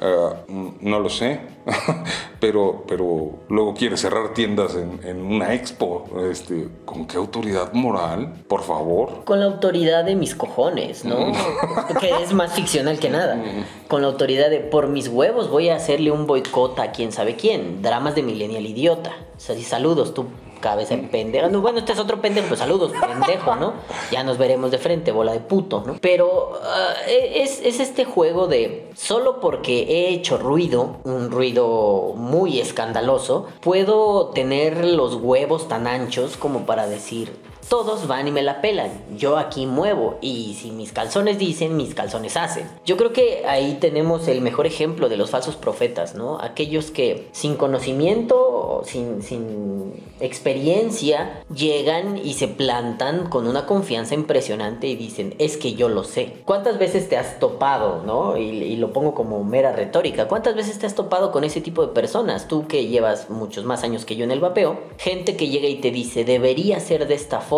Ah, mm, no lo sé. [LAUGHS] pero, pero luego quiere cerrar tiendas en, en una expo. Este, ¿Con qué autoridad moral? Por favor. Con la autoridad de mis cojones, ¿no? [LAUGHS] que es más ficcional que nada. Con la autoridad de por mis huevos voy a hacerle un boicot a quién sabe quién. Dramas de millennial idiota. O sea, saludos, tú cabeza de pendejo. No, bueno, este es otro pendejo, pues saludos, [LAUGHS] pendejo, ¿no? Ya nos veremos de frente, bola de puto, ¿no? Pero ah, es, es este juego de solo porque he hecho ruido, un ruido muy escandaloso, puedo tener los huevos tan anchos como para decir, todos van y me la pelan. Yo aquí muevo y si mis calzones dicen, mis calzones hacen. Yo creo que ahí tenemos el mejor ejemplo de los falsos profetas, ¿no? Aquellos que sin conocimiento, sin, sin experiencia, llegan y se plantan con una confianza impresionante y dicen, es que yo lo sé. ¿Cuántas veces te has topado, ¿no? Y, y lo pongo como mera retórica. ¿Cuántas veces te has topado con ese tipo de personas? Tú que llevas muchos más años que yo en el vapeo, gente que llega y te dice, debería ser de esta forma.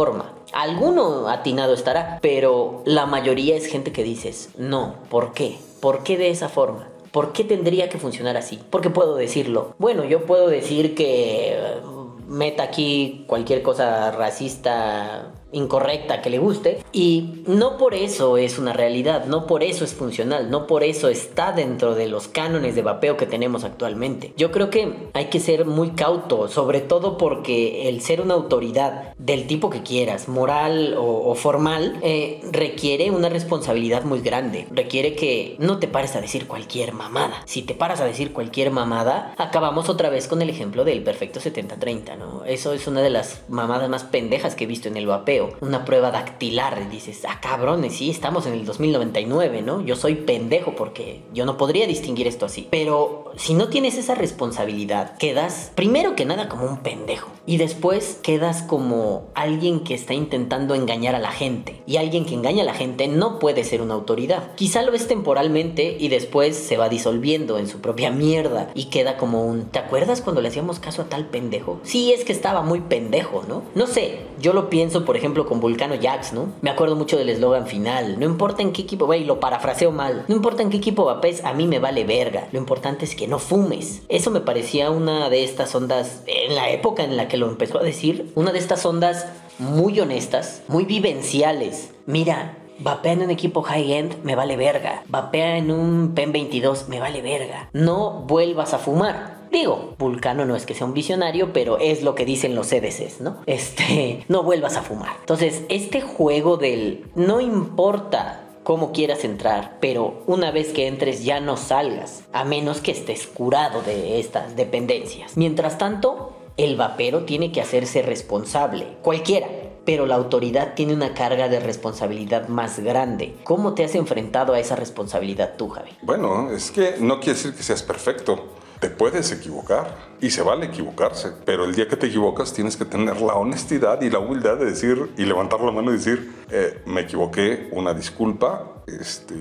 Alguno atinado estará, pero la mayoría es gente que dices, no, ¿por qué? ¿Por qué de esa forma? ¿Por qué tendría que funcionar así? Porque puedo decirlo. Bueno, yo puedo decir que eh, meta aquí cualquier cosa racista incorrecta que le guste y no por eso es una realidad, no por eso es funcional, no por eso está dentro de los cánones de vapeo que tenemos actualmente. Yo creo que hay que ser muy cauto, sobre todo porque el ser una autoridad del tipo que quieras, moral o, formal, eh, requiere una responsabilidad muy grande, requiere que no te pares a decir cualquier mamada. Si te paras a decir cualquier mamada, acabamos otra vez con el ejemplo del perfecto 70-30, ¿no? Eso es una de las mamadas más pendejas que he visto en el vapeo una prueba dactilar y dices, ah, cabrones, sí, estamos en el 2099, ¿no? Yo soy pendejo porque yo no podría distinguir esto así. Pero si no tienes esa responsabilidad, quedas primero que nada como un pendejo y después quedas como alguien que está intentando engañar a la gente. Y alguien que engaña a la gente no puede ser una autoridad. Quizá lo es temporalmente y después se va disolviendo en su propia mierda y queda como un, ¿te acuerdas cuando le hacíamos caso a tal pendejo? Sí, es que estaba muy pendejo, ¿no? No sé, yo lo pienso por ejemplo con Vulcano Jax, ¿no? Me acuerdo mucho del eslogan final, no importa en qué equipo, güey, lo parafraseo mal, no importa en qué equipo vapes, a mí me vale verga, lo importante es que no fumes. Eso me parecía una de estas ondas, en la época en la que lo empezó a decir, una de estas ondas muy honestas, muy vivenciales. Mira, Vapea en un equipo high-end, me vale verga. Vapea en un PEN 22, me vale verga. No vuelvas a fumar. Digo, Vulcano no es que sea un visionario, pero es lo que dicen los CDCs, ¿no? [LAUGHS] Este, no vuelvas a fumar. Entonces, este juego del no importa cómo quieras entrar, pero una vez que entres ya no salgas, a menos que estés curado de estas dependencias. Mientras tanto, el vapero tiene que hacerse responsable, cualquiera, pero la autoridad tiene una carga de responsabilidad más grande. ¿Cómo te has enfrentado a esa responsabilidad tú, Javi? Bueno, es que no quiere decir que seas perfecto. Te puedes equivocar y se vale equivocarse, pero el día que te equivocas tienes que tener la honestidad y la humildad de decir y levantar la mano y decir, eh, me equivoqué, una disculpa, este,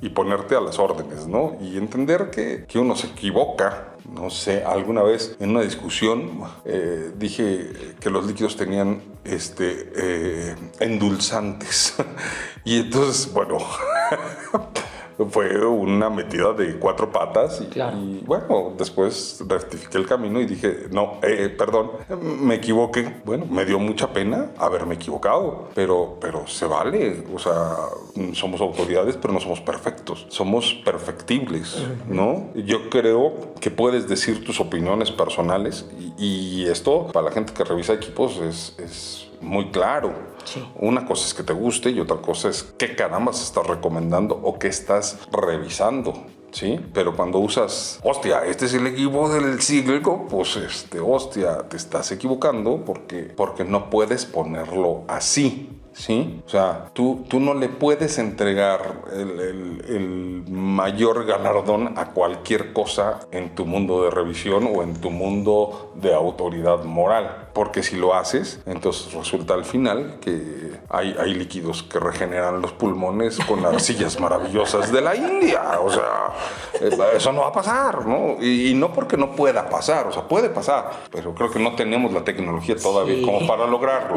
y ponerte a las órdenes, ¿no? Y entender que, que uno se equivoca. No sé, alguna vez en una discusión eh, dije que los líquidos tenían este, eh, endulzantes. [LAUGHS] y entonces, bueno, [LAUGHS] fue una metida de cuatro patas y, bueno, después rectifiqué el camino y dije, no, eh, perdón, me equivoqué. Bueno, me dio mucha pena haberme equivocado, pero, pero se vale, o sea, somos autoridades, pero no somos perfectos, somos perfectibles, ¿no? Yo creo que puedes decir tus opiniones personales y, esto para la gente que revisa equipos es, es muy claro. Una cosa es que te guste y otra cosa es qué caramba se estás recomendando o qué estás revisando. ¿Sí? Pero cuando usas, hostia, este es el equipo del siglo, pues este, hostia, te estás equivocando porque, porque no puedes ponerlo así. ¿sí? O sea, tú, tú no le puedes entregar el, el, mayor galardón a cualquier cosa en tu mundo de revisión o en tu mundo de autoridad moral. Porque si lo haces, entonces resulta al final que hay, hay líquidos que regeneran los pulmones con arcillas maravillosas de la India. O sea, eh, eso no va a pasar, ¿no? Y, no porque no pueda pasar, o sea, puede pasar, pero creo que no tenemos la tecnología todavía como para lograrlo.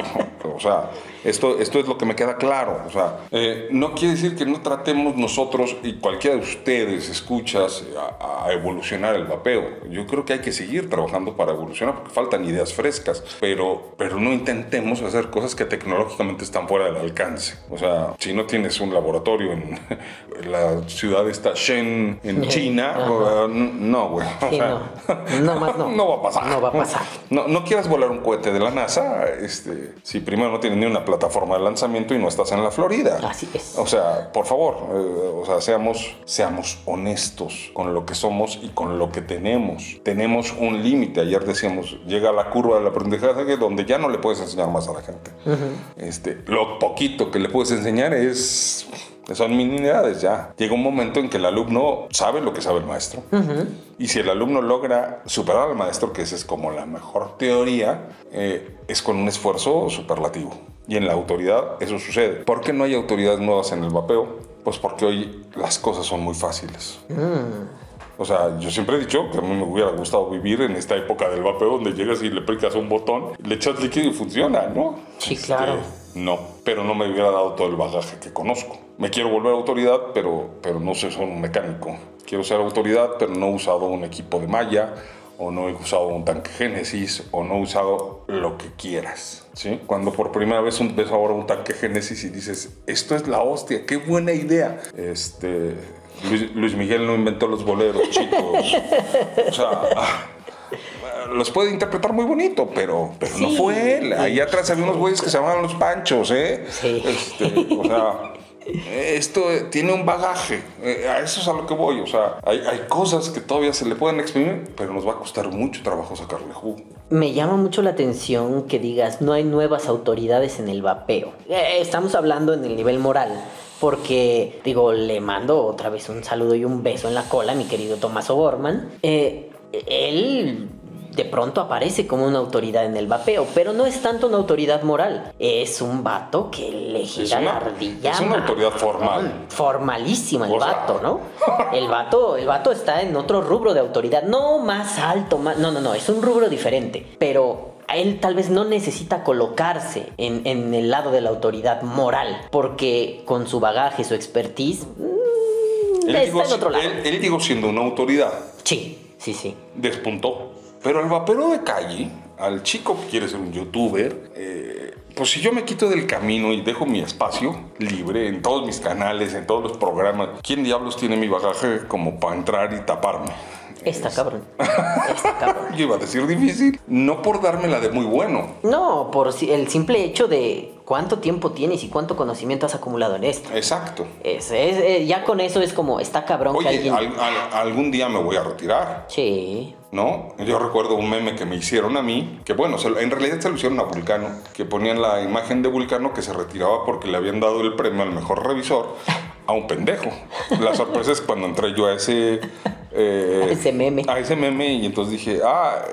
O sea, esto, esto es lo que me queda claro. O sea, eh, no quiere decir que no tratemos nosotros y cualquiera de ustedes escuchas a, evolucionar el vapeo. Yo creo que hay que seguir trabajando para evolucionar porque faltan ideas frescas, pero, pero no intentemos hacer cosas que tecnológicamente están fuera del alcance. O sea, si no tienes un laboratorio en, [LAUGHS] la ciudad esta Shen, en China, no, güey. [LAUGHS] no. más no. [LAUGHS] no va a pasar. No va a pasar. No, no quieras volar un cohete de la NASA este, si primero no tienes ni una plataforma de lanzamiento y no estás en la Florida. Así es. O sea, por favor, eh, o sea, seamos, seamos honestos con lo que somos y con lo que tenemos. Tenemos un límite. Ayer decíamos, llega la curva del aprendizaje donde ya no le puedes enseñar más a la gente. este, lo poquito que le puedes enseñar es son minidades ya. Llega un momento en que el alumno sabe lo que sabe el maestro. Y si el alumno logra superar al maestro, que esa es como la mejor teoría, eh, es con un esfuerzo superlativo. Y en la autoridad eso sucede. ¿Por qué no hay autoridades nuevas en el vapeo? Pues porque hoy las cosas son muy fáciles. Mm. O sea, yo siempre he dicho que a mí me hubiera gustado vivir en esta época del vapeo donde llegas y le picas un botón, le echas líquido y funciona, ¿no? Sí, claro. Este, no, pero no me hubiera dado todo el bagaje que conozco. Me quiero volver autoridad, pero, pero no soy un mecánico. Quiero ser autoridad, pero no he usado un equipo de malla, o no he usado un tanque Génesis, o no he usado lo que quieras. ¿sí? Cuando por primera vez ves ahora un tanque Génesis y dices, esto es la hostia, qué buena idea. Este, Luis, Miguel no inventó los boleros, [LAUGHS] chicos. O sea, ah, los puede interpretar muy bonito, pero, pero no fue él. Ahí atrás había unos güeyes que se llamaban los Panchos, ¿eh? Sí. Este, o sea, esto tiene un bagaje. Eh, a eso es a lo que voy. O sea, hay, hay cosas que todavía se le pueden exprimir, pero nos va a costar mucho trabajo sacarle jugo. Me llama mucho la atención que digas, no hay nuevas autoridades en el vapeo. Eh, estamos hablando en el nivel moral. Porque, digo, le mando otra vez un saludo y un beso en la cola a mi querido Tomás O'Gorman. Eh, él de pronto aparece como una autoridad en el vapeo, pero no es tanto una autoridad moral. Es un vato que le gira una- la ardilla. es una autoridad formal. Formalísima el O sea. vato, ¿no? El vato, el vato está en otro rubro de autoridad, no más alto, más, no, no, no, es un rubro diferente, pero a él tal vez no necesita colocarse en, en el lado de la autoridad moral, porque con su bagaje, su expertise, mm, Él, está digo, en otro lado. él- él digo siendo una autoridad, Sí, sí, sí. despuntó. Pero al vapero de calle, al chico que quiere ser un youtuber, eh, pues si yo me quito del camino y dejo mi espacio libre en todos mis canales, en todos los programas, ¿quién diablos tiene mi bagaje como para entrar y taparme? Está cabrón. Está cabrón. [LAUGHS] Yo iba a decir difícil, no por dármela de muy bueno. No, por el simple hecho de cuánto tiempo tienes y cuánto conocimiento has acumulado en esto. Exacto. Es, es- eh, ya con eso es como, está cabrón que Oye, alguien... al- al- algún día me voy a retirar. Sí. ¿no? Yo recuerdo un meme que me hicieron a mí, que bueno, en realidad se lo hicieron a Vulcano, que ponían la imagen de Vulcano que se retiraba porque le habían dado el premio al mejor revisor [LAUGHS] a un pendejo. La sorpresa es cuando entré yo a ese... eh, A ese meme. A ese meme y entonces dije, ah,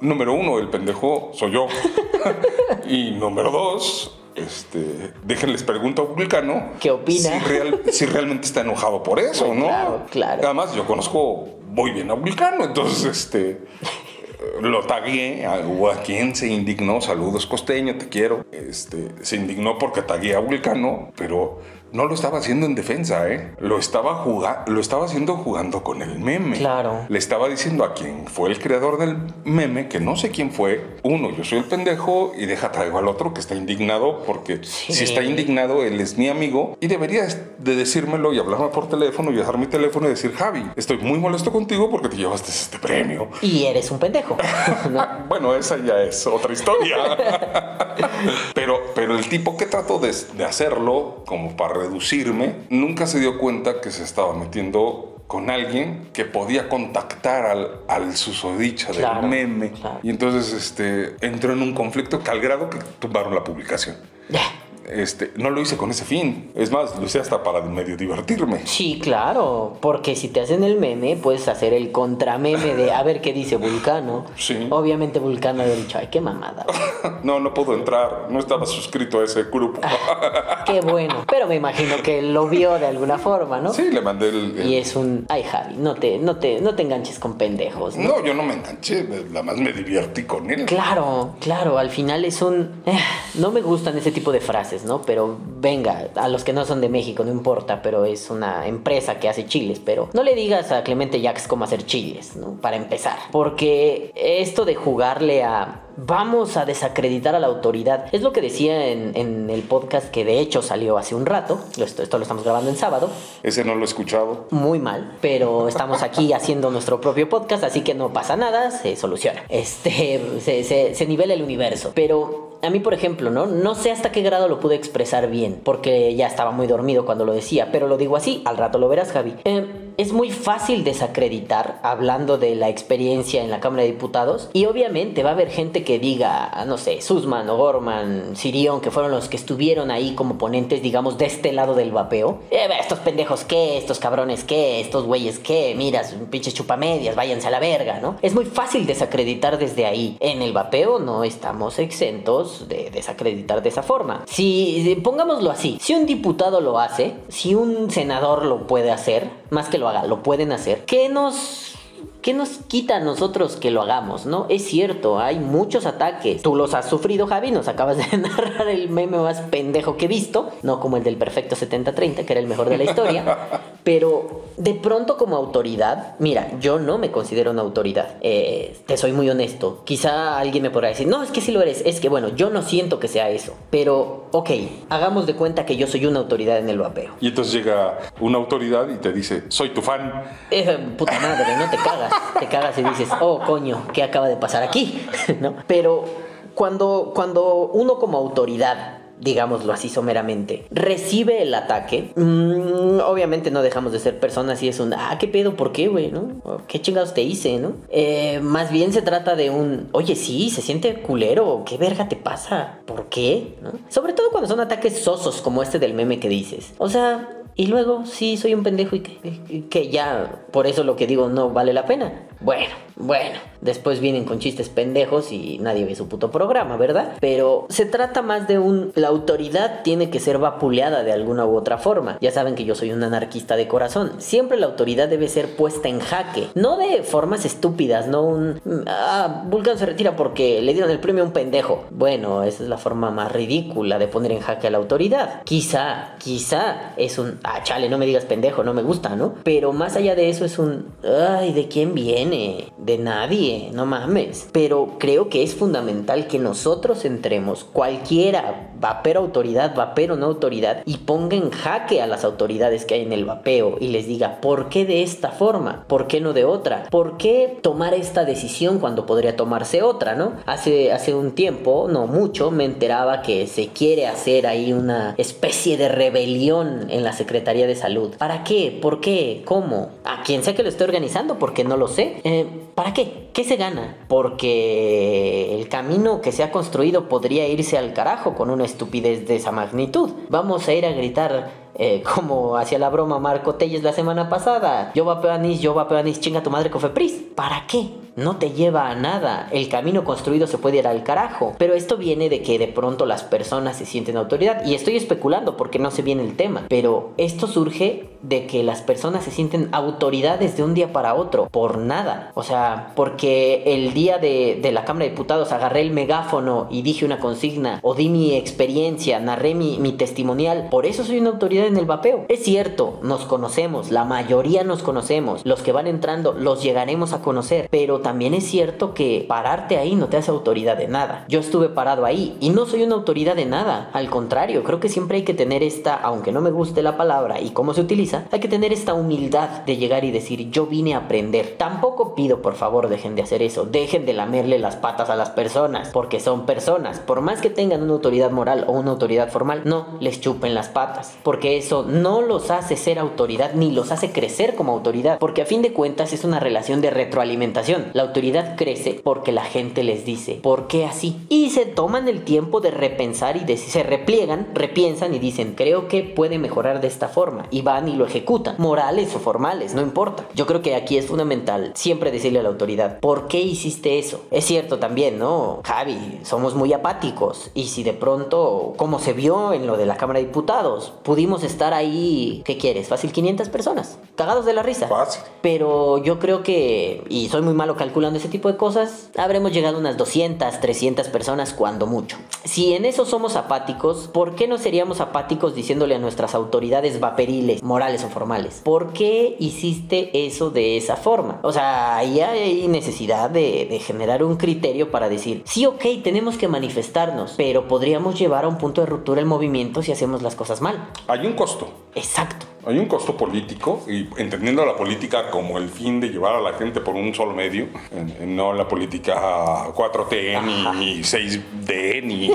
número uno, el pendejo soy yo. [LAUGHS] y número dos... Este, déjenles pregunto a Vulcano ¿Qué opina? Si, real- si realmente está enojado por eso, ¿no? Claro, claro. Además, yo conozco muy bien a Vulcano, entonces este lo tagué a, a quien se indignó, saludos costeño, te quiero. Este, se indignó porque tagué a Vulcano, pero no lo estaba haciendo en defensa, ¿eh? Lo estaba jugando, lo estaba haciendo jugando con el meme. Claro. Le estaba diciendo a quien fue el creador del meme, que no sé quién fue, uno, yo soy el pendejo y deja traigo al otro que está indignado porque Sí. si está indignado, él es mi amigo y debería de decírmelo y hablarme por teléfono y dejar mi teléfono y decir, Javi, estoy muy molesto contigo porque te llevaste este premio. Y eres un pendejo. [LAUGHS] ¿no? Bueno, esa ya es otra historia. [LAUGHS] pero, pero el tipo que trató de, de hacerlo como para reducirme, nunca se dio cuenta que se estaba metiendo con alguien que podía contactar al, al susodicha Claro, del meme. claro. Y entonces este, entró en un conflicto que al grado que tumbaron la publicación. Este, no lo hice con ese fin. Es más, lo hice hasta para medio divertirme. Sí, claro, porque si te hacen el meme, puedes hacer el contrameme de a ver qué dice Vulcano. Sí. Obviamente Vulcano había dicho, ay, qué mamada. [LAUGHS] No, no puedo entrar. No estaba suscrito a ese grupo. [LAUGHS] qué bueno. Pero me imagino que lo vio de alguna forma, ¿no? Sí, le mandé el- el Y es un, ay Javi, no te, no te, no te enganches con pendejos. ¿no? No, yo no me enganché, nada más me divertí con él. Claro, claro, al final es un... eh, no me gustan ese tipo de frases, ¿no? Pero venga, a los que no son de México, no importa, pero es una empresa que hace chiles, pero no le digas a Clemente Jax cómo hacer chiles, ¿no? Para empezar. Porque esto de jugarle a... Vamos a desacreditar a la autoridad. Es lo que decía en, en el podcast que de hecho salió hace un rato. Esto, esto lo estamos grabando en sábado. Ese no lo he escuchado. Muy mal, pero estamos aquí [LAUGHS] haciendo nuestro propio podcast, así que no pasa nada, se soluciona. Este, se, se- se nivela el universo. Pero a mí, por ejemplo, ¿no? No sé hasta qué grado lo pude expresar bien, porque ya estaba muy dormido cuando lo decía, pero lo digo así, al rato lo verás, Javi. Eh, es muy fácil desacreditar hablando de la experiencia en la Cámara de Diputados, y obviamente va a haber gente que diga, no sé, Susman, O'Gorman, Sirion, que fueron los que estuvieron ahí como ponentes, digamos, de este lado del vapeo. Eh, estos pendejos qué, estos cabrones qué, estos güeyes qué, mira, sus pinches chupamedias, váyanse a la verga, ¿no? Es muy fácil desacreditar desde ahí. En el vapeo no estamos exentos de desacreditar de esa forma. Si, si- pongámoslo así, si un diputado lo hace, si un senador lo puede hacer, más que lo haga, lo pueden hacer, ¿qué nos ¿Qué nos quita a nosotros que lo hagamos, no? Es cierto, hay muchos ataques. Tú los has sufrido, Javi. Nos acabas de [LAUGHS] narrar el meme más pendejo que he visto. No como el del perfecto 70-30, que era el mejor de la historia. [LAUGHS] Pero de pronto como autoridad, mira, yo no me considero una autoridad. Eh, te soy muy honesto. Quizá alguien me podrá decir, no, es que sí lo eres. Es que bueno, yo no siento que sea eso. Pero, ok, hagamos de cuenta que yo soy una autoridad en el vapeo. Y entonces llega una autoridad y te dice, soy tu fan. Eh, puta madre, no te [LAUGHS] cagas. Te cagas y dices, oh, coño, ¿qué acaba de pasar aquí? [LAUGHS] ¿No? Pero cuando, cuando uno como autoridad digámoslo así someramente, recibe el ataque, mm, obviamente no dejamos de ser personas y es un, ah, ¿qué pedo? ¿Por qué, güey? ¿No? ¿Qué chingados te hice, no? Eh, más bien se trata de un, oye, sí, se siente culero, ¿qué verga te pasa? ¿Por qué? ¿No? Sobre todo cuando son ataques sosos como este del meme que dices. O sea, y luego, sí, soy un pendejo y que, que, ya, por eso lo que digo no vale la pena. Bueno, bueno, después vienen con chistes pendejos y nadie ve su puto programa, ¿verdad? Pero se trata más de un... La autoridad tiene que ser vapuleada de alguna u otra forma. Ya saben que yo soy un anarquista de corazón. Siempre la autoridad debe ser puesta en jaque. No de formas estúpidas, no un... Ah, Vulcan se retira porque le dieron el premio a un pendejo. Bueno, esa es la forma más ridícula de poner en jaque a la autoridad. Quizá, quizá es un... Ah, chale, no me digas pendejo, no me gusta, ¿no? Pero más allá de eso es un... Ay, ¿de quién viene? De nadie, no mames. Pero creo que es fundamental que nosotros entremos, cualquiera, vapero autoridad, vapero no autoridad, y ponga en jaque a las autoridades que hay en el vapeo y les diga, ¿por qué de esta forma? ¿Por qué no de otra? ¿Por qué tomar esta decisión cuando podría tomarse otra, no? Hace, hace un tiempo, no mucho, me enteraba que se quiere hacer ahí una especie de rebelión en la Secretaría de Salud. ¿Para qué? ¿Por qué? ¿Cómo? ¿A quién sea que lo esté organizando? Porque no lo sé. Eh, ¿Para qué? ¿Qué se gana? Porque el camino que se ha construido podría irse al carajo con una estupidez de esa magnitud. Vamos a ir a gritar eh, [LAUGHS] como hacía la broma Marco Telles la semana pasada. Yo vapeo anís, yo vapeo anís, chinga tu madre Cofepris. ¿Para qué? No te lleva a nada. El camino construido se puede ir al carajo. Pero esto viene de que de pronto las personas se sienten autoridad. Y estoy especulando porque no sé bien el tema. Pero esto surge de que las personas se sienten autoridades de un día para otro. Por nada. O sea, porque el día de, la Cámara de Diputados agarré el megáfono y dije una consigna. O di mi experiencia, narré mi, mi testimonial. Por eso soy una autoridad en el vapeo. Es cierto, nos conocemos. La mayoría nos conocemos. Los que van entrando los llegaremos a conocer. Pero también es cierto que pararte ahí no te hace autoridad de nada. Yo estuve parado ahí y no soy una autoridad de nada. Al contrario, creo que siempre hay que tener esta, aunque no me guste la palabra y cómo se utiliza, hay que tener esta humildad de llegar y decir yo vine a aprender. Tampoco pido por favor dejen de hacer eso, dejen de lamerle las patas a las personas, porque son personas. Por más que tengan una autoridad moral o una autoridad formal, no les chupen las patas, porque eso no los hace ser autoridad ni los hace crecer como autoridad, porque a fin de cuentas es una relación de retroalimentación. La autoridad crece porque la gente les dice, ¿por qué así? Y se toman el tiempo de repensar y se repliegan, repiensan y dicen, creo que puede mejorar de esta forma. Y van y lo ejecutan, morales o formales, no importa. Yo creo que aquí es fundamental siempre decirle a la autoridad, ¿por qué hiciste eso? Es cierto también, ¿no? Javi, somos muy apáticos. Y si de pronto, como se vio en lo de la Cámara de Diputados, pudimos estar ahí, ¿qué quieres? Fácil 500 personas, cagados de la risa. Fácil. Pero yo creo que, y soy muy malo calculando ese tipo de cosas, habremos llegado a unas 200, 300 personas cuando mucho. Si en eso somos apáticos, ¿por qué no seríamos apáticos diciéndole a nuestras autoridades vaperiles, morales o formales? ¿Por qué hiciste eso de esa forma? O sea, ahí hay necesidad de, de generar un criterio para decir, sí, ok, tenemos que manifestarnos, pero podríamos llevar a un punto de ruptura el movimiento si hacemos las cosas mal. Hay un costo. Exacto. Hay un costo político y entendiendo la política como el fin de llevar a la gente por un solo medio, no la política 4T ni, 6D ni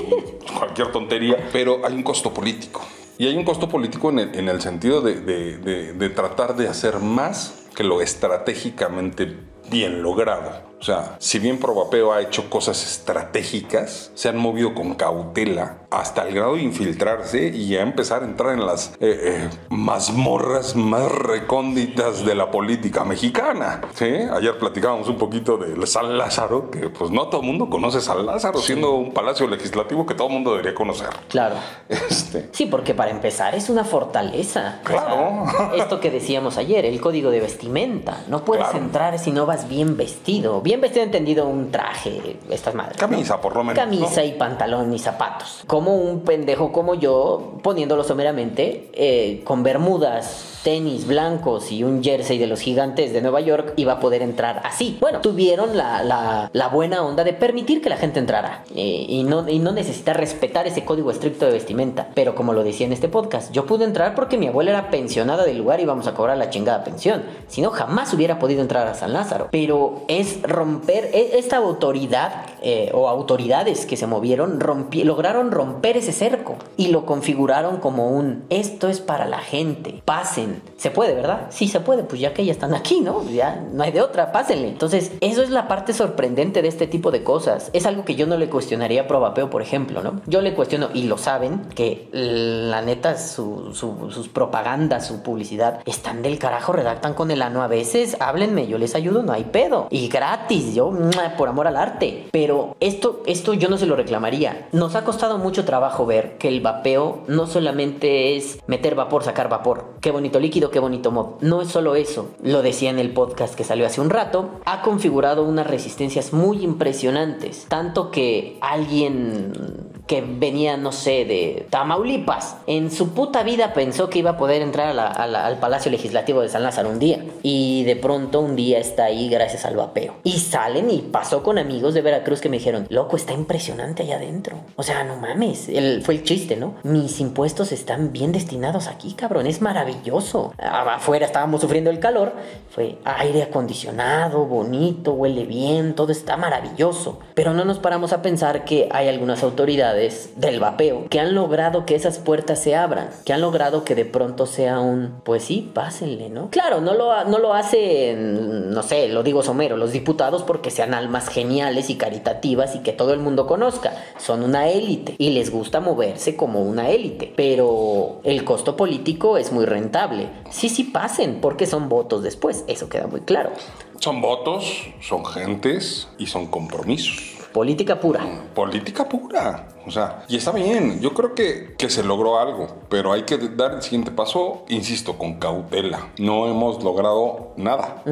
cualquier tontería, pero hay un costo político. Y hay un costo político en el, sentido de, de tratar de hacer más que lo estratégicamente bien logrado. O sea, si bien Provapeo ha hecho cosas estratégicas, se han movido con cautela hasta el grado de infiltrarse y a empezar a entrar en las eh, eh, mazmorras más recónditas de la política mexicana. ¿sí? Ayer platicábamos un poquito de San Lázaro, que pues no todo el mundo conoce San Lázaro, siendo un palacio legislativo que todo el mundo debería conocer. Claro. Este. Sí, porque para empezar es una fortaleza. Claro. esto que decíamos ayer, el código de vestimenta. No puedes entrar si no vas bien vestido bien vestido entendido un traje, estas madres. Camisa, por lo menos. Camisa y pantalón y zapatos. Como un pendejo como yo, poniéndolo someramente, eh, con bermudas tenis blancos y un jersey de los gigantes de Nueva York iba a poder entrar así. Bueno, tuvieron la, buena onda de permitir que la gente entrara eh, y, no, y no necesitar respetar ese código estricto de vestimenta. Pero como lo decía en este podcast, yo pude entrar porque mi abuela era pensionada del lugar y íbamos a cobrar la chingada pensión. Si no, jamás hubiera podido entrar a San Lázaro. Pero es romper e, esta autoridad eh, o autoridades que se movieron rompi- lograron romper ese cerco y lo configuraron como un esto es para la gente, pasen. Se puede, ¿verdad? Sí se puede, pues ya que ya están aquí, ¿no? Ya no hay de otra, pásenle. Entonces, eso es la parte sorprendente de este tipo de cosas. Es algo que yo no le cuestionaría a Probapeo, por ejemplo, ¿no? Yo le cuestiono, y lo saben, que la neta su- su- sus propagandas, su publicidad, están del carajo, redactan con el ano a veces, háblenme, yo les ayudo, no hay pedo. Y gratis, yo, por amor al arte. Pero esto, esto yo no se lo reclamaría. Nos ha costado mucho trabajo ver que el vapeo no solamente es meter vapor, sacar vapor. Qué bonito líquido, qué bonito mod. No es solo eso. Lo decía en el podcast que salió hace un rato. Ha configurado unas resistencias muy impresionantes. Tanto que alguien que venía, no sé, de Tamaulipas, en su puta vida pensó que iba a poder entrar al Palacio Legislativo de San Lázaro un día. Y de pronto un día está ahí gracias al vapeo. Y salen y pasó con amigos de Veracruz que me dijeron, loco, está impresionante allá adentro. O sea, no mames. Fue el chiste, ¿no? Mis impuestos están bien destinados aquí, cabrón. Es maravilloso. Afuera estábamos sufriendo el calor. Fue aire acondicionado, bonito, huele bien, todo está maravilloso. Pero no nos paramos a pensar que hay algunas autoridades del vapeo que han logrado que esas puertas se abran, que han logrado que de pronto sea un, pues sí, pásenle, ¿no? Claro, no lo, no lo hacen, no sé, lo digo somero, los diputados porque sean almas geniales y caritativas y que todo el mundo conozca. Son una élite y les gusta moverse como una élite, pero el costo político es muy rentable. Sí, sí, pasen porque son votos después, eso queda muy claro. Son votos, son gentes y son compromisos. Política pura. Política pura. O sea, y está bien. Yo creo que, que se logró algo, pero hay que dar el siguiente paso, insisto, con cautela. No hemos logrado nada.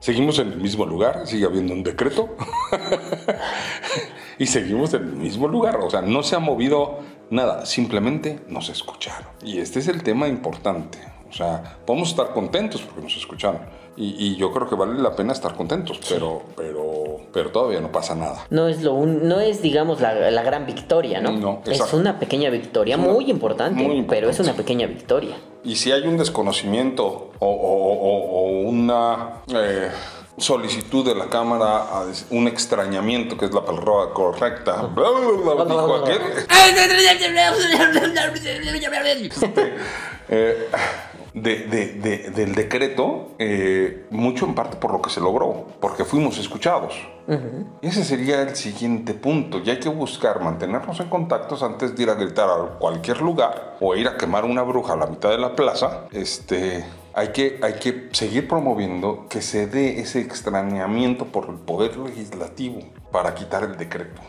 Seguimos en el mismo lugar, sigue habiendo un decreto. [LAUGHS] y seguimos en el mismo lugar. O sea, no se ha movido nada, simplemente nos escucharon. Y este es el tema importante. O sea, podemos estar contentos porque nos escucharon. Y, y yo creo que vale la pena estar contentos, pero, pero, pero todavía no pasa nada. No es lo un- no es digamos la, la gran victoria, ¿no? No, es una pequeña victoria, una- muy, importante, muy pero es una pequeña victoria. Y si hay un desconocimiento o, o- o- o una eh, solicitud de la Cámara, un extrañamiento, que es la palabra correcta, bla, bla, bla, dijo aquel, eh, de- de- de- del decreto, eh, mucho en parte por lo que se logró, porque fuimos escuchados. Ese sería el siguiente punto. Y hay que buscar mantenernos en contactos antes de ir a gritar a cualquier lugar o ir a quemar una bruja a la mitad de la plaza. Este, hay, que, hay que seguir promoviendo que se dé ese extrañamiento por el poder legislativo para quitar el decreto.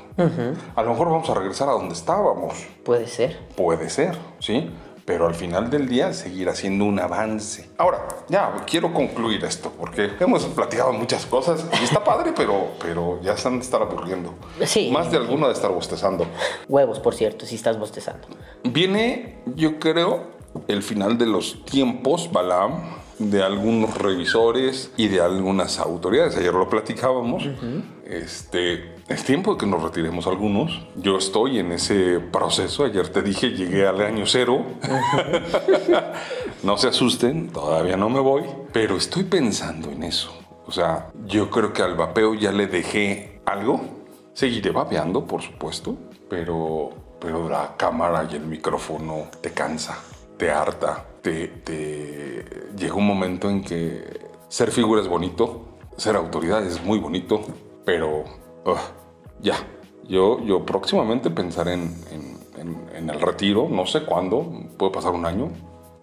A lo mejor vamos a regresar a donde estábamos. Puede ser. Puede ser, ¿sí? Pero al final del día seguir haciendo un avance. Ahora, ya quiero concluir esto, porque hemos platicado muchas cosas y está padre, pero, pero ya han de estar aburriendo. Sí. Más de alguno de estar bostezando. Huevos, por cierto, si estás bostezando. Viene, yo creo, el final de los tiempos, Balaam, de algunos revisores y de algunas autoridades. Ayer lo platicábamos. Este, es tiempo de que nos retiremos algunos. Yo estoy en ese proceso. Ayer te dije, llegué al año cero. [LAUGHS] no se asusten, todavía no me voy, pero estoy pensando en eso. O sea, yo creo que al vapeo ya le dejé algo. Seguiré vapeando, por supuesto, pero, pero la cámara y el micrófono te cansa, te harta, te, te... Llega un momento en que ser figura es bonito, ser autoridad es muy bonito, pero ugh, ya. Yo, yo próximamente pensaré en, en- en- en el retiro, no sé cuándo, puede pasar un año,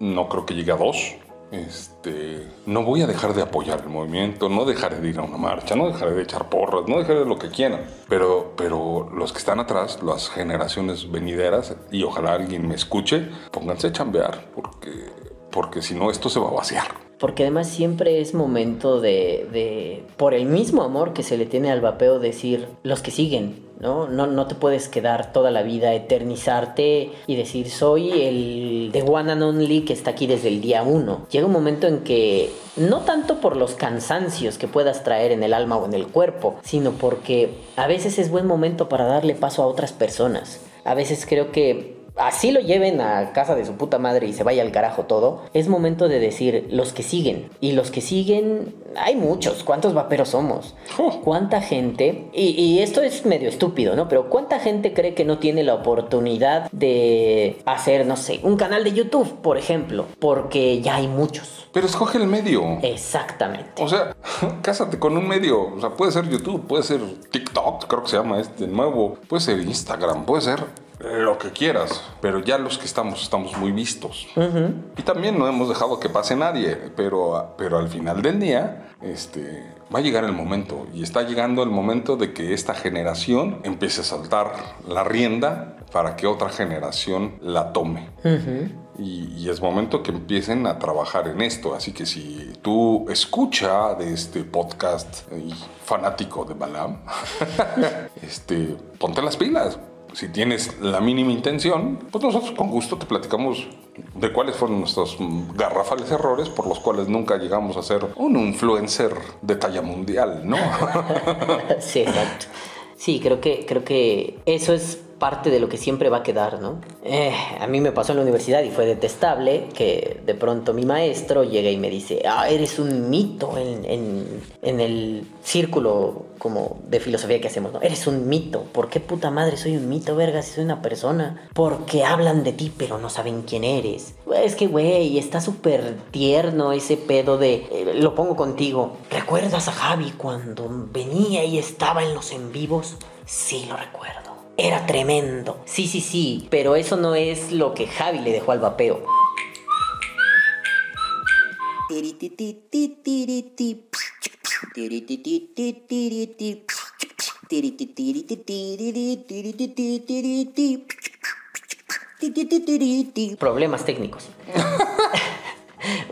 no creo que llegue a dos. Este, no voy a dejar de apoyar el movimiento, no dejaré de ir a una marcha, no dejaré de echar porras, no dejaré de lo que quieran. Pero, pero los que están atrás, las generaciones venideras, y ojalá alguien me escuche, pónganse a chambear, porque, porque si no, esto se va a vaciar. Porque además siempre es momento de, de, por el mismo amor que se le tiene al vapeo, decir los que siguen, ¿no? No, no te puedes quedar toda la vida, eternizarte y decir soy el de one and only que está aquí desde el día uno. Llega un momento en que, no tanto por los cansancios que puedas traer en el alma o en el cuerpo, sino porque a veces es buen momento para darle paso a otras personas. A veces creo que así lo lleven a casa de su puta madre y se vaya al carajo todo, es momento de decir los que siguen. Y los que siguen, hay muchos. ¿Cuántos vaperos somos? Oh. ¿Cuánta gente? Y, y esto es medio estúpido, ¿no? Pero ¿cuánta gente cree que no tiene la oportunidad de hacer, no sé, un canal de YouTube, por ejemplo? Porque ya hay muchos. Pero escoge el medio. Exactamente. O sea, [LAUGHS] cásate con un medio. O sea, puede ser YouTube, puede ser TikTok, creo que se llama este nuevo. Puede ser Instagram, puede ser lo que quieras. Pero ya los que estamos, estamos muy vistos. Y también no hemos dejado que pase nadie. Pero, pero al final del día, este, va a llegar el momento. Y está llegando el momento de que esta generación empiece a saltar la rienda para que otra generación la tome. Y, y es momento que empiecen a trabajar en esto. Así que si tú escucha de este podcast y fanático de Balam, [LAUGHS] este, ponte las pilas. Si tienes la mínima intención, pues nosotros con gusto te platicamos de cuáles fueron nuestros garrafales errores por los cuales nunca llegamos a ser un influencer de talla mundial, ¿no? [LAUGHS] sí, exacto. Sí, creo que, creo que eso es parte de lo que siempre va a quedar, ¿no? Eh, a mí me pasó en la universidad y fue detestable que de pronto mi maestro llega y me dice, ah, eres un mito en, el círculo como de filosofía que hacemos, ¿no? Eres un mito. ¿Por qué puta madre soy un mito, verga, si soy una persona? Porque hablan de ti pero no saben quién eres. Es que, güey, está súper tierno ese pedo de, eh, lo pongo contigo. ¿Recuerdas a Javi cuando venía y estaba en los en vivos? Sí, lo recuerdo. Era tremendo. Sí, sí, sí. Pero eso no es lo que Javi le dejó al vapeo. Problemas técnicos. [LAUGHS]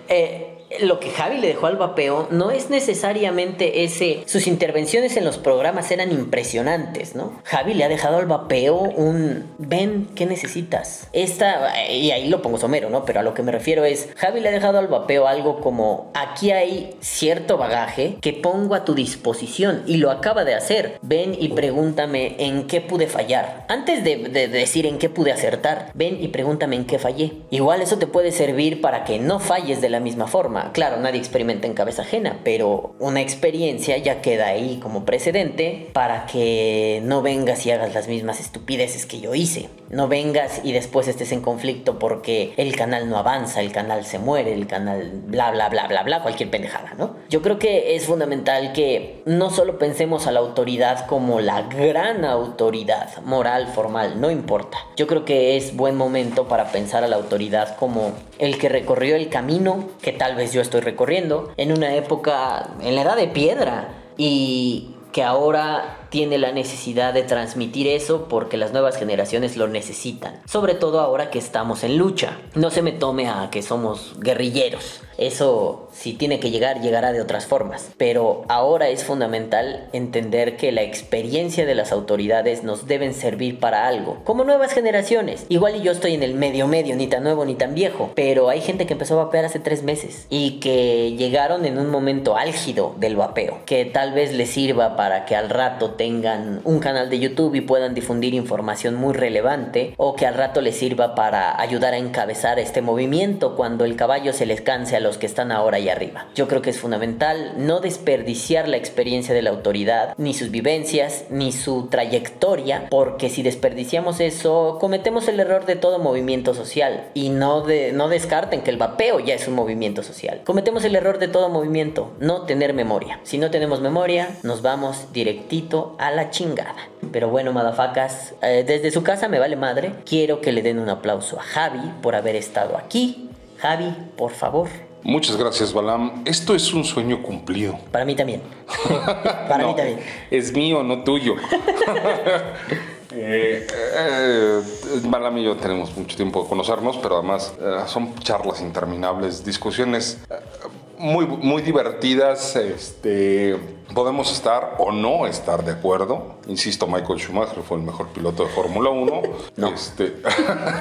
Eh, lo que Javi le dejó al vapeo no es necesariamente ese. Sus intervenciones en los programas eran impresionantes, ¿no? Javi le ha dejado al vapeo un. Ven, ¿qué necesitas? Esta. Y ahí lo pongo somero, ¿no? Pero a lo que me refiero es. Javi le ha dejado al vapeo algo como. Aquí hay cierto bagaje que pongo a tu disposición y lo acaba de hacer. Ven y pregúntame en qué pude fallar. Antes de, de decir en qué pude acertar, ven y pregúntame en qué fallé. Igual eso te puede servir para que no falles de la misma forma. Claro, nadie experimenta en cabeza ajena, pero una experiencia ya queda ahí como precedente para que no vengas y hagas las mismas estupideces que yo hice. No vengas y después estés en conflicto porque el canal no avanza, el canal se muere, el canal bla bla bla bla bla, cualquier pendejada, ¿no? Yo creo que es fundamental que no solo pensemos a la autoridad como la gran autoridad moral, formal, no importa. Yo creo que es buen momento para pensar a la autoridad como el que recorrió el camino que tal vez yo estoy recorriendo en una época, en la edad de piedra, y que ahora tiene la necesidad de transmitir eso porque las nuevas generaciones lo necesitan. Sobre todo ahora que estamos en lucha. No se me tome a que somos guerrilleros. Eso, si tiene que llegar, llegará de otras formas. Pero ahora es fundamental entender que la experiencia de las autoridades nos deben servir para algo. Como nuevas generaciones. Igual y yo estoy en el medio medio, ni tan nuevo ni tan viejo. Pero hay gente que empezó a vapear hace tres meses. Y que llegaron en un momento álgido del vapeo. Que tal vez les sirva para que al rato tengan un canal de YouTube y puedan difundir información muy relevante. O que al rato les sirva para ayudar a encabezar este movimiento cuando el caballo se les canse a los que están ahora ahí arriba. Yo creo que es fundamental no desperdiciar la experiencia de la autoridad, ni sus vivencias, ni su trayectoria, porque si desperdiciamos eso, cometemos el error de todo movimiento social. Y no, de, no descarten que el vapeo ya es un movimiento social. Cometemos el error de todo movimiento, no tener memoria. Si no tenemos memoria, nos vamos directito a la chingada. Pero bueno, madafacas, eh, desde su casa me vale madre. Quiero que le den un aplauso a Javi por haber estado aquí. Javi, por favor. Muchas gracias, Balam. Esto es un sueño cumplido. Para mí también. [LAUGHS] Para mí también. Es mío, no tuyo. [LAUGHS] [LAUGHS] Eh, eh, Balam y yo tenemos mucho tiempo de conocernos, pero además eh, son charlas interminables, discusiones muy, muy divertidas. Este, podemos estar o no estar de acuerdo. Insisto, Michael Schumacher fue el mejor piloto de Fórmula 1. No. Este,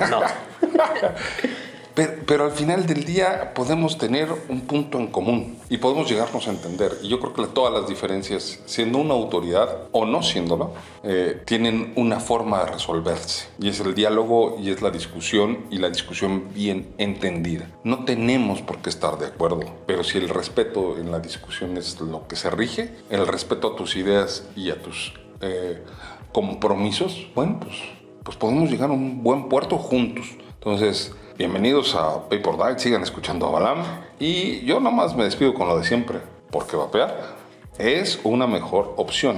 No. [LAUGHS] Pero, pero, al final del día podemos tener un punto en común y podemos llegarnos a entender. Y yo creo que todas las diferencias, siendo una autoridad o no siéndolo, eh, tienen una forma de resolverse. Y es el diálogo y es la discusión y la discusión bien entendida. No tenemos por qué estar de acuerdo, pero si el respeto en la discusión es lo que se rige, el respeto a tus ideas y a tus eh, compromisos, bueno, pues, pues podemos llegar a un buen puerto juntos. Entonces, bienvenidos a Paper Diet, sigan escuchando a Balam. Y yo nomás me despido con lo de siempre, porque vapear es una mejor opción.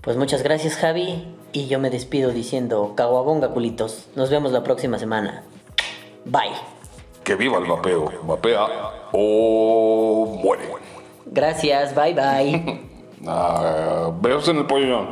Pues muchas gracias, Javi. Y yo me despido diciendo, caguabonga, culitos. Nos vemos la próxima semana. Bye. Que viva el vapeo. Vapea o muere. Gracias, bye bye. [LAUGHS] ah, en el pollón.